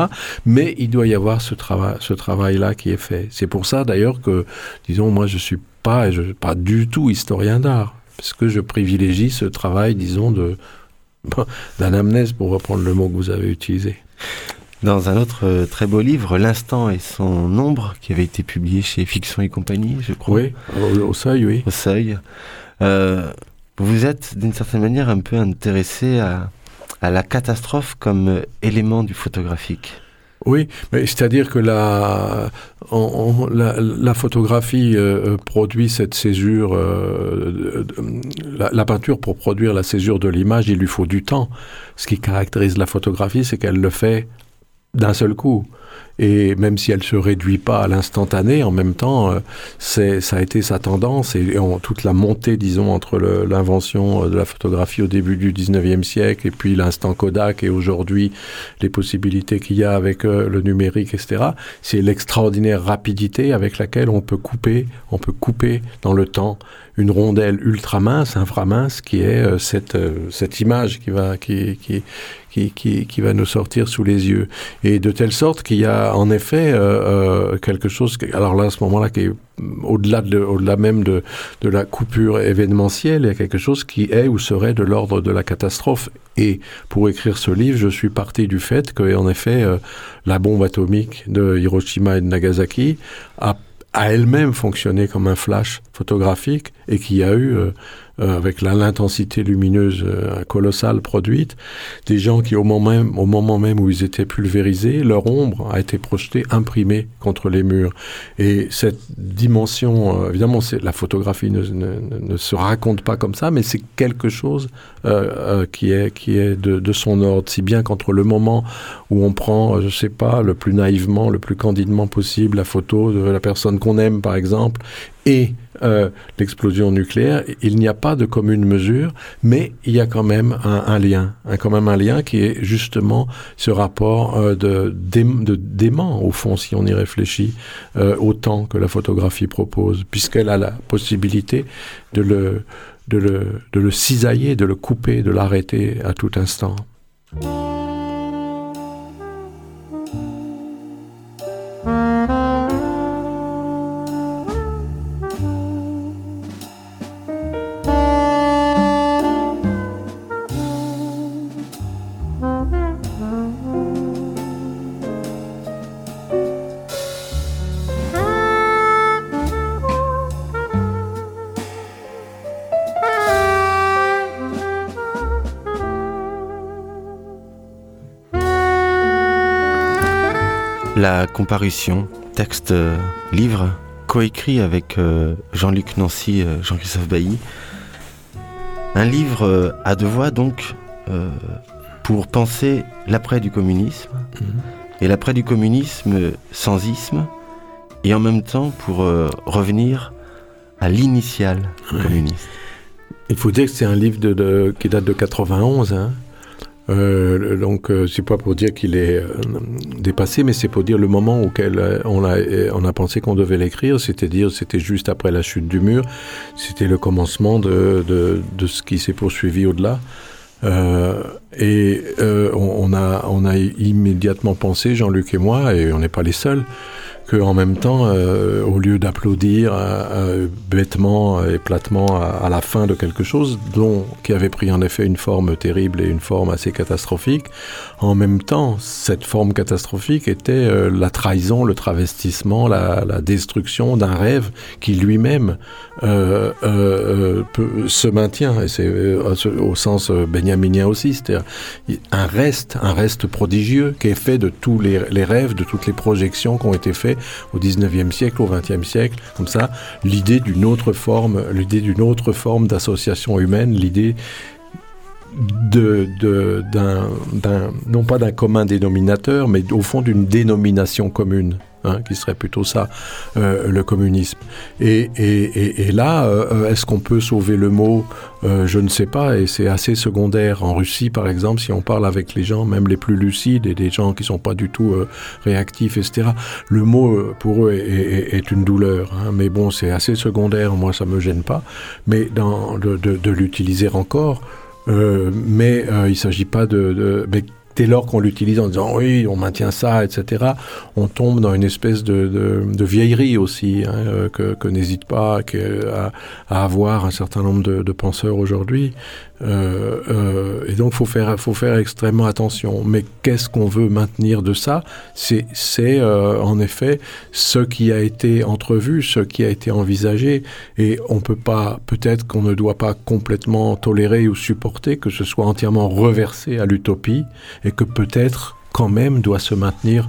Mais il doit y avoir ce travail, ce travail-là qui est fait. C'est pour ça d'ailleurs que disons, moi, je suis pas, je, pas du tout historien d'art, parce que je privilégie ce travail, disons, de d'anamnèse, pour reprendre le mot que vous avez utilisé. Dans un autre euh, très beau livre, L'instant et son nombre, qui avait été publié chez Fiction et compagnie, je crois. Oui, au, seuil, oui. Au seuil. Euh, vous êtes d'une certaine manière un peu intéressé à, à la catastrophe comme euh, élément du photographique. Oui, mais c'est-à-dire que la, la, photographie euh, euh, produit cette césure, euh, la, peinture pour produire la césure de l'image, il lui faut du temps. Ce qui caractérise la photographie, c'est qu'elle le fait d'un seul coup. Et même si elle se réduit pas à l'instantané, en même temps, euh, c'est ça a été sa tendance et, toute la montée, disons, entre l'invention euh, de la photographie au début du 19e siècle et puis l'instant Kodak et aujourd'hui les possibilités qu'il y a avec euh, le numérique, etc. C'est l'extraordinaire rapidité avec laquelle on peut couper, on peut couper dans le temps une rondelle ultra mince, inframince, qui est cette, cette image qui va, qui, qui, qui, va nous sortir sous les yeux. Et de telle sorte qu'il y a en effet euh, euh, quelque chose, alors là, à ce moment-là, qui est au-delà de, au-delà même de, de la coupure événementielle, il y a quelque chose qui est ou serait de l'ordre de la catastrophe. Et pour écrire ce livre, je suis parti du fait que, en effet, euh, la bombe atomique de Hiroshima et de Nagasaki a elle-même fonctionné comme un flash photographique et qui a eu euh, euh, avec l'intensité lumineuse euh, colossale produite, des gens qui au moment, même, au moment même où ils étaient pulvérisés, leur ombre a été projetée, imprimée contre les murs. Et cette dimension, euh, évidemment, la photographie ne, ne, ne, se raconte pas comme ça, mais c'est quelque chose qui est, qui est de, son ordre, si bien qu'entre le moment où on prend, je sais pas, le plus naïvement, le plus candidement possible, la photo de la personne qu'on aime, par exemple, et euh, l'explosion nucléaire, il n'y a pas de commune mesure, mais il y a quand même un, lien, un, quand même un lien qui est justement ce rapport euh, de, de d'aimant, au fond, si on y réfléchit, euh, autant que la photographie propose, puisqu'elle a la possibilité de le, de le, de le cisailler, de le couper, de l'arrêter à tout instant. La comparution, texte euh, livre, coécrit avec euh, Jean-Luc Nancy, euh, Jean-Christophe Bailly. Un livre à deux voix donc pour penser l'après du communisme Mhm. et l'après du communisme sans isme et en même temps pour revenir à l'initial Ouais. communiste. Il faut dire que c'est un livre de, de- qui date de 91. Hein. Euh, donc, euh, c'est pas pour dire qu'il est euh, dépassé, mais c'est pour dire le moment auquel euh, on a, on a pensé qu'on devait l'écrire, c'est-à-dire c'était juste après la chute du mur, c'était le commencement de, de, de ce qui s'est poursuivi au-delà. Euh, et euh, on a, on a immédiatement pensé, Jean-Luc et moi, et on n'est pas les seuls, que en même temps, euh, au lieu d'applaudir euh, bêtement et platement à, la fin de quelque chose, dont qui avait pris en effet une forme terrible et une forme assez catastrophique, en même temps, cette forme catastrophique était euh, la trahison, le travestissement, la, la destruction d'un rêve qui lui-même se maintient, et c'est au sens benjaminien aussi, c'est-à-dire un reste, un reste prodigieux qui est fait de tous les, les rêves, de toutes les projections qui ont été faites au 19e siècle, au 20e siècle, comme ça, l'idée d'une autre forme, l'idée d'une autre forme d'association humaine, l'idée de, non pas d'un commun dénominateur, mais au fond d'une dénomination commune. Hein, qui serait plutôt ça, euh, le communisme. Et, et, là, euh, est-ce qu'on peut sauver le mot? Euh, Je ne sais pas, et c'est assez secondaire. En Russie, par exemple, si on parle avec les gens, même les plus lucides, et des gens qui sont pas du tout réactifs, etc., le mot, pour eux, est, une douleur. Hein. mais bon, c'est assez secondaire, moi, ça me gêne pas. Mais de, l'utiliser encore, mais il ne s'agit pas de dès lors qu'on l'utilise en disant oui, on maintient ça, etc., on tombe dans une espèce de, vieillerie aussi, hein, euh, que, n'hésite pas à, avoir un certain nombre de, penseurs aujourd'hui. Euh, euh, et donc, faut faire, faut faire extrêmement attention. Mais qu'est-ce qu'on veut maintenir de ça? C'est, c'est en effet ce qui a été entrevu, ce qui a été envisagé, et on peut pas, peut-être qu'on ne doit pas complètement tolérer ou supporter que ce soit entièrement reversé à l'utopie et que peut-être quand même doit se maintenir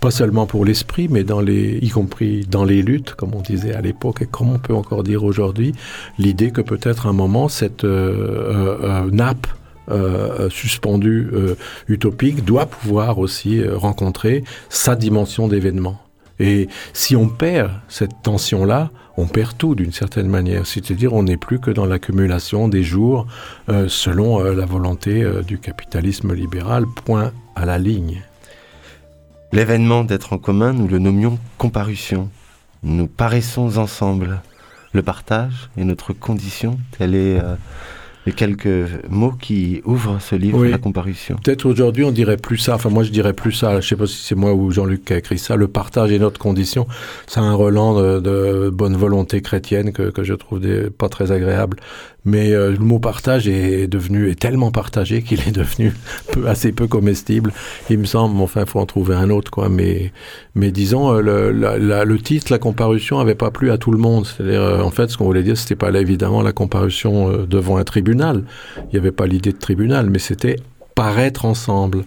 pas seulement pour l'esprit, mais dans les, y compris dans les luttes, comme on disait à l'époque, et comme on peut encore dire aujourd'hui, l'idée que peut-être un moment cette euh, euh, euh, nappe suspendue utopique doit pouvoir aussi rencontrer sa dimension d'événement. Et si on perd cette tension-là, on perd tout d'une certaine manière. C'est-à-dire on n'est plus que dans l'accumulation des jours selon la volonté du capitalisme libéral, point à la ligne. L'événement d'être en commun, nous le nommions comparution. Nous paraissons ensemble. Le partage est notre condition, telle est quelques mots qui ouvrent ce livre, La comparution. Peut-être aujourd'hui on dirait plus ça, enfin moi je dirais plus ça, je sais pas si c'est moi ou Jean-Luc qui a écrit ça, le partage est notre condition, c'est un relan de, bonne volonté chrétienne que, je trouve pas très agréable. Mais euh, le mot partage est devenu est tellement partagé qu'il est devenu peu, assez peu comestible. Il me semble, enfin, il faut en trouver un autre, quoi. Mais, mais disons, euh, le, le titre, la comparution, avait pas plu à tout le monde. C'est-à-dire, euh, en fait, ce qu'on voulait dire, c'était pas là, évidemment la comparution devant un tribunal. Il n'y avait pas l'idée de tribunal, mais c'était paraître ensemble.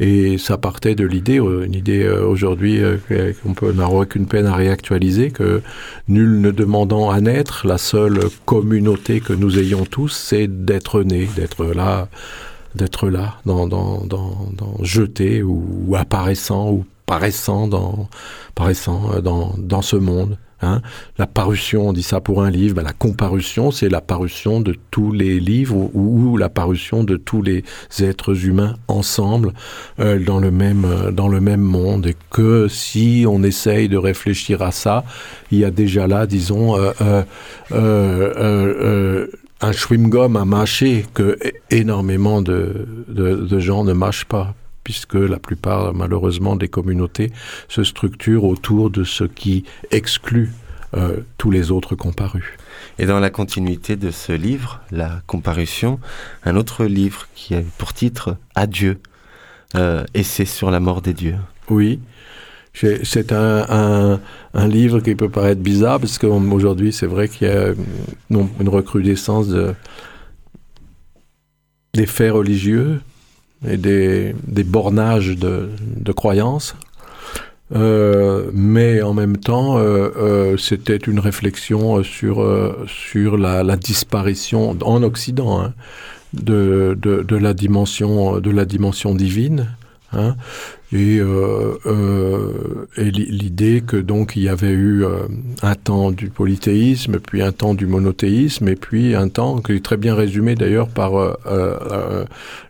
Et ça partait de l'idée, euh, une idée euh, aujourd'hui euh, qu'on peut qu'une peine à réactualiser, que nul ne demandant à naître, la seule communauté que nous ayons tous, c'est d'être né, d'être là, d'être là, dans, dans, dans, dans jeté ou, apparaissant ou paraissant dans, paraissant dans, dans ce monde. Hein. La parution, on dit ça pour un livre, ben, la comparution, c'est la parution de tous les livres ou, la parution de tous les êtres humains ensemble euh, dans, le même, euh, dans le même monde. Et que si on essaye de réfléchir à ça, il y a déjà là, disons, euh, un chewing-gum à mâcher que énormément de, de gens ne mâchent pas puisque la plupart, malheureusement, des communautés se structurent autour de ce qui exclut euh, tous les autres comparus. Et dans la continuité de ce livre, La comparution, un autre livre qui a pour titre Adieu, euh, et c'est sur la mort des dieux. Oui, c'est un, un, livre qui peut paraître bizarre, parce qu'aujourd'hui, c'est vrai qu'il y a une, une recrudescence de, des faits religieux, et des, des bornages de, de croyances. Euh, mais en même temps, euh, euh, c'était une réflexion sur, sur la, disparition en Occident hein, de, de, la dimension, de la dimension divine. Hein, et, euh, euh, l'idée que donc il y avait eu euh, un temps du polythéisme, puis un temps du monothéisme, et puis un temps qui est très bien résumé d'ailleurs par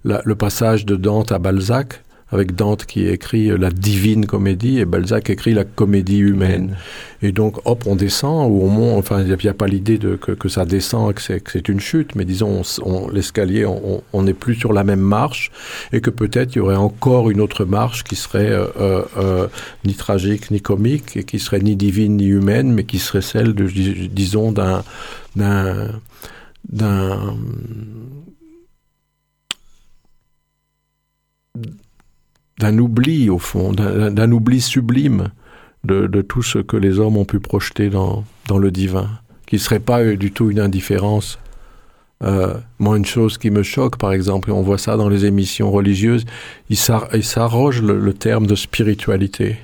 le passage de Dante à Balzac, avec Dante qui écrit la divine comédie et Balzac écrit la comédie humaine. Et donc, hop, on descend ou on monte. Enfin, il n'y a, pas l'idée de, que, ça descend, que c'est une chute, mais disons, l'escalier, on n'est plus sur la même marche et que peut-être il y aurait encore une autre marche qui serait euh, euh, euh, ni tragique ni comique et qui serait ni divine ni humaine, mais qui serait celle, de, disons, d'un d'un d'un oubli au fond, d'un oubli sublime de, tout ce que les hommes ont pu projeter dans, dans le divin, qui ne serait pas du tout une indifférence. Euh, moi, une chose qui me choque, par exemple, et on voit ça dans les émissions religieuses, ils s'arrogent le, le, terme de spiritualité.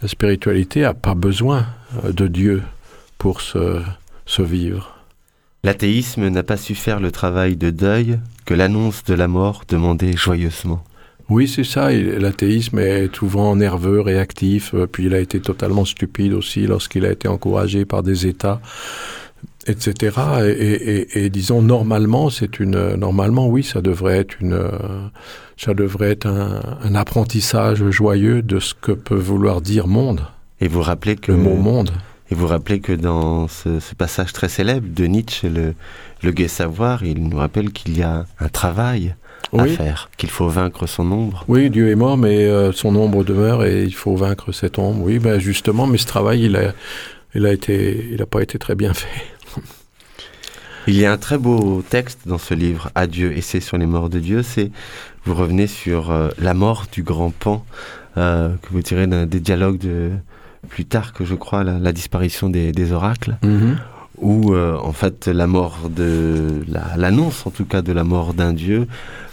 La spiritualité n'a pas besoin euh, de Dieu pour se, se vivre. L'athéisme n'a pas su faire le travail de deuil que l'annonce de la mort demandait joyeusement. Oui, c'est ça. L'athéisme est souvent nerveux, réactif, euh, puis il a été totalement stupide aussi lorsqu'il a été encouragé par des États, etc. Et, disons normalement, c'est une normalement oui, ça devrait être une ça devrait être un, apprentissage joyeux de ce que peut vouloir dire monde. Et vous rappelez que le mot monde. Et vous rappelez que dans ce, passage très célèbre de Nietzsche, le, le gai savoir, il nous rappelle qu'il y a un travail à faire, qu'il faut vaincre son ombre. Oui, Dieu est mort, mais euh, son ombre demeure et il faut vaincre cette ombre. Oui, ben justement, mais ce travail, il a, il a été, il n'a pas été très bien fait. il y a un très beau texte dans ce livre, Adieu, et c'est sur les morts de Dieu. C'est vous revenez sur euh, la mort du grand Pan euh, que vous tirez des dialogues de plus tard que je crois la, disparition des, oracles. Mm-hmm où euh, en fait la mort de l'annonce en tout cas de la mort d'un dieu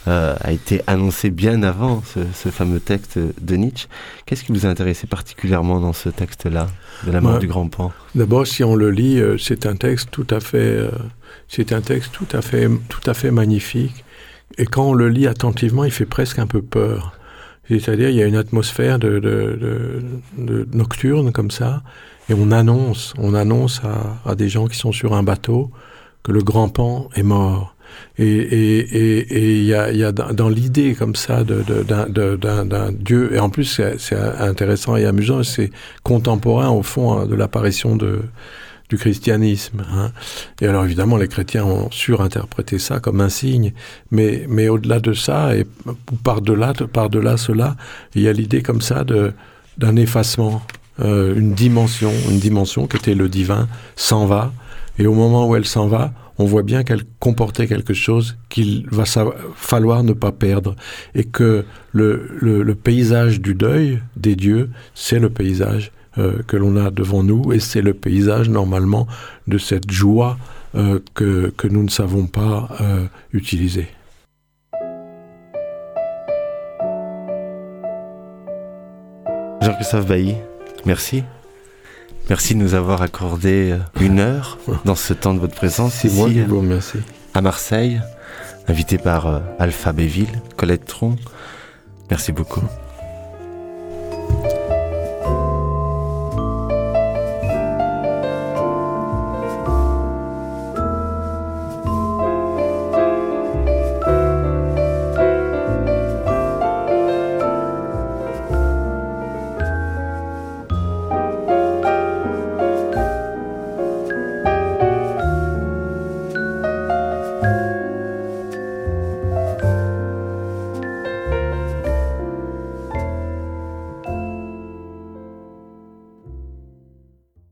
euh, a été annoncée bien avant ce, fameux texte de Nietzsche. Qu'est-ce qui vous a intéressé particulièrement dans ce texte-là de la mort du grand Pan? D'abord, si on le lit, euh, c'est un texte tout à fait, c'est un texte tout à fait, tout à fait magnifique. Et quand on le lit attentivement, il fait presque un peu peur. C'est-à-dire, il y a une atmosphère de, de nocturne comme ça, et on annonce, on annonce à, des gens qui sont sur un bateau que le grand pan est mort. Et il y, a, dans l'idée comme ça d'un Dieu, et en plus c'est intéressant et amusant, c'est contemporain au fond hein, de l'apparition du christianisme. Hein. Et alors évidemment, les chrétiens ont surinterprété ça comme un signe, mais, mais au-delà de ça, et par-delà par -delà cela, il y a l'idée comme ça d'un effacement. Euh, une dimension, une dimension qui était le divin, s'en va. Et au moment où elle s'en va, on voit bien qu'elle comportait quelque chose qu'il va falloir ne pas perdre. Et que le, paysage du deuil des dieux, c'est le paysage que l'on a devant nous. Et c'est le paysage, normalement, de cette joie euh, que, que, nous ne savons pas utiliser. Jean-Christophe Bailly, Merci. Merci de nous avoir accordé euh, une heure dans ce temps de votre présence. C'est moi qui vous remercie. À Marseille, invité par euh, Alpha Béville, Colette Tron. Merci beaucoup.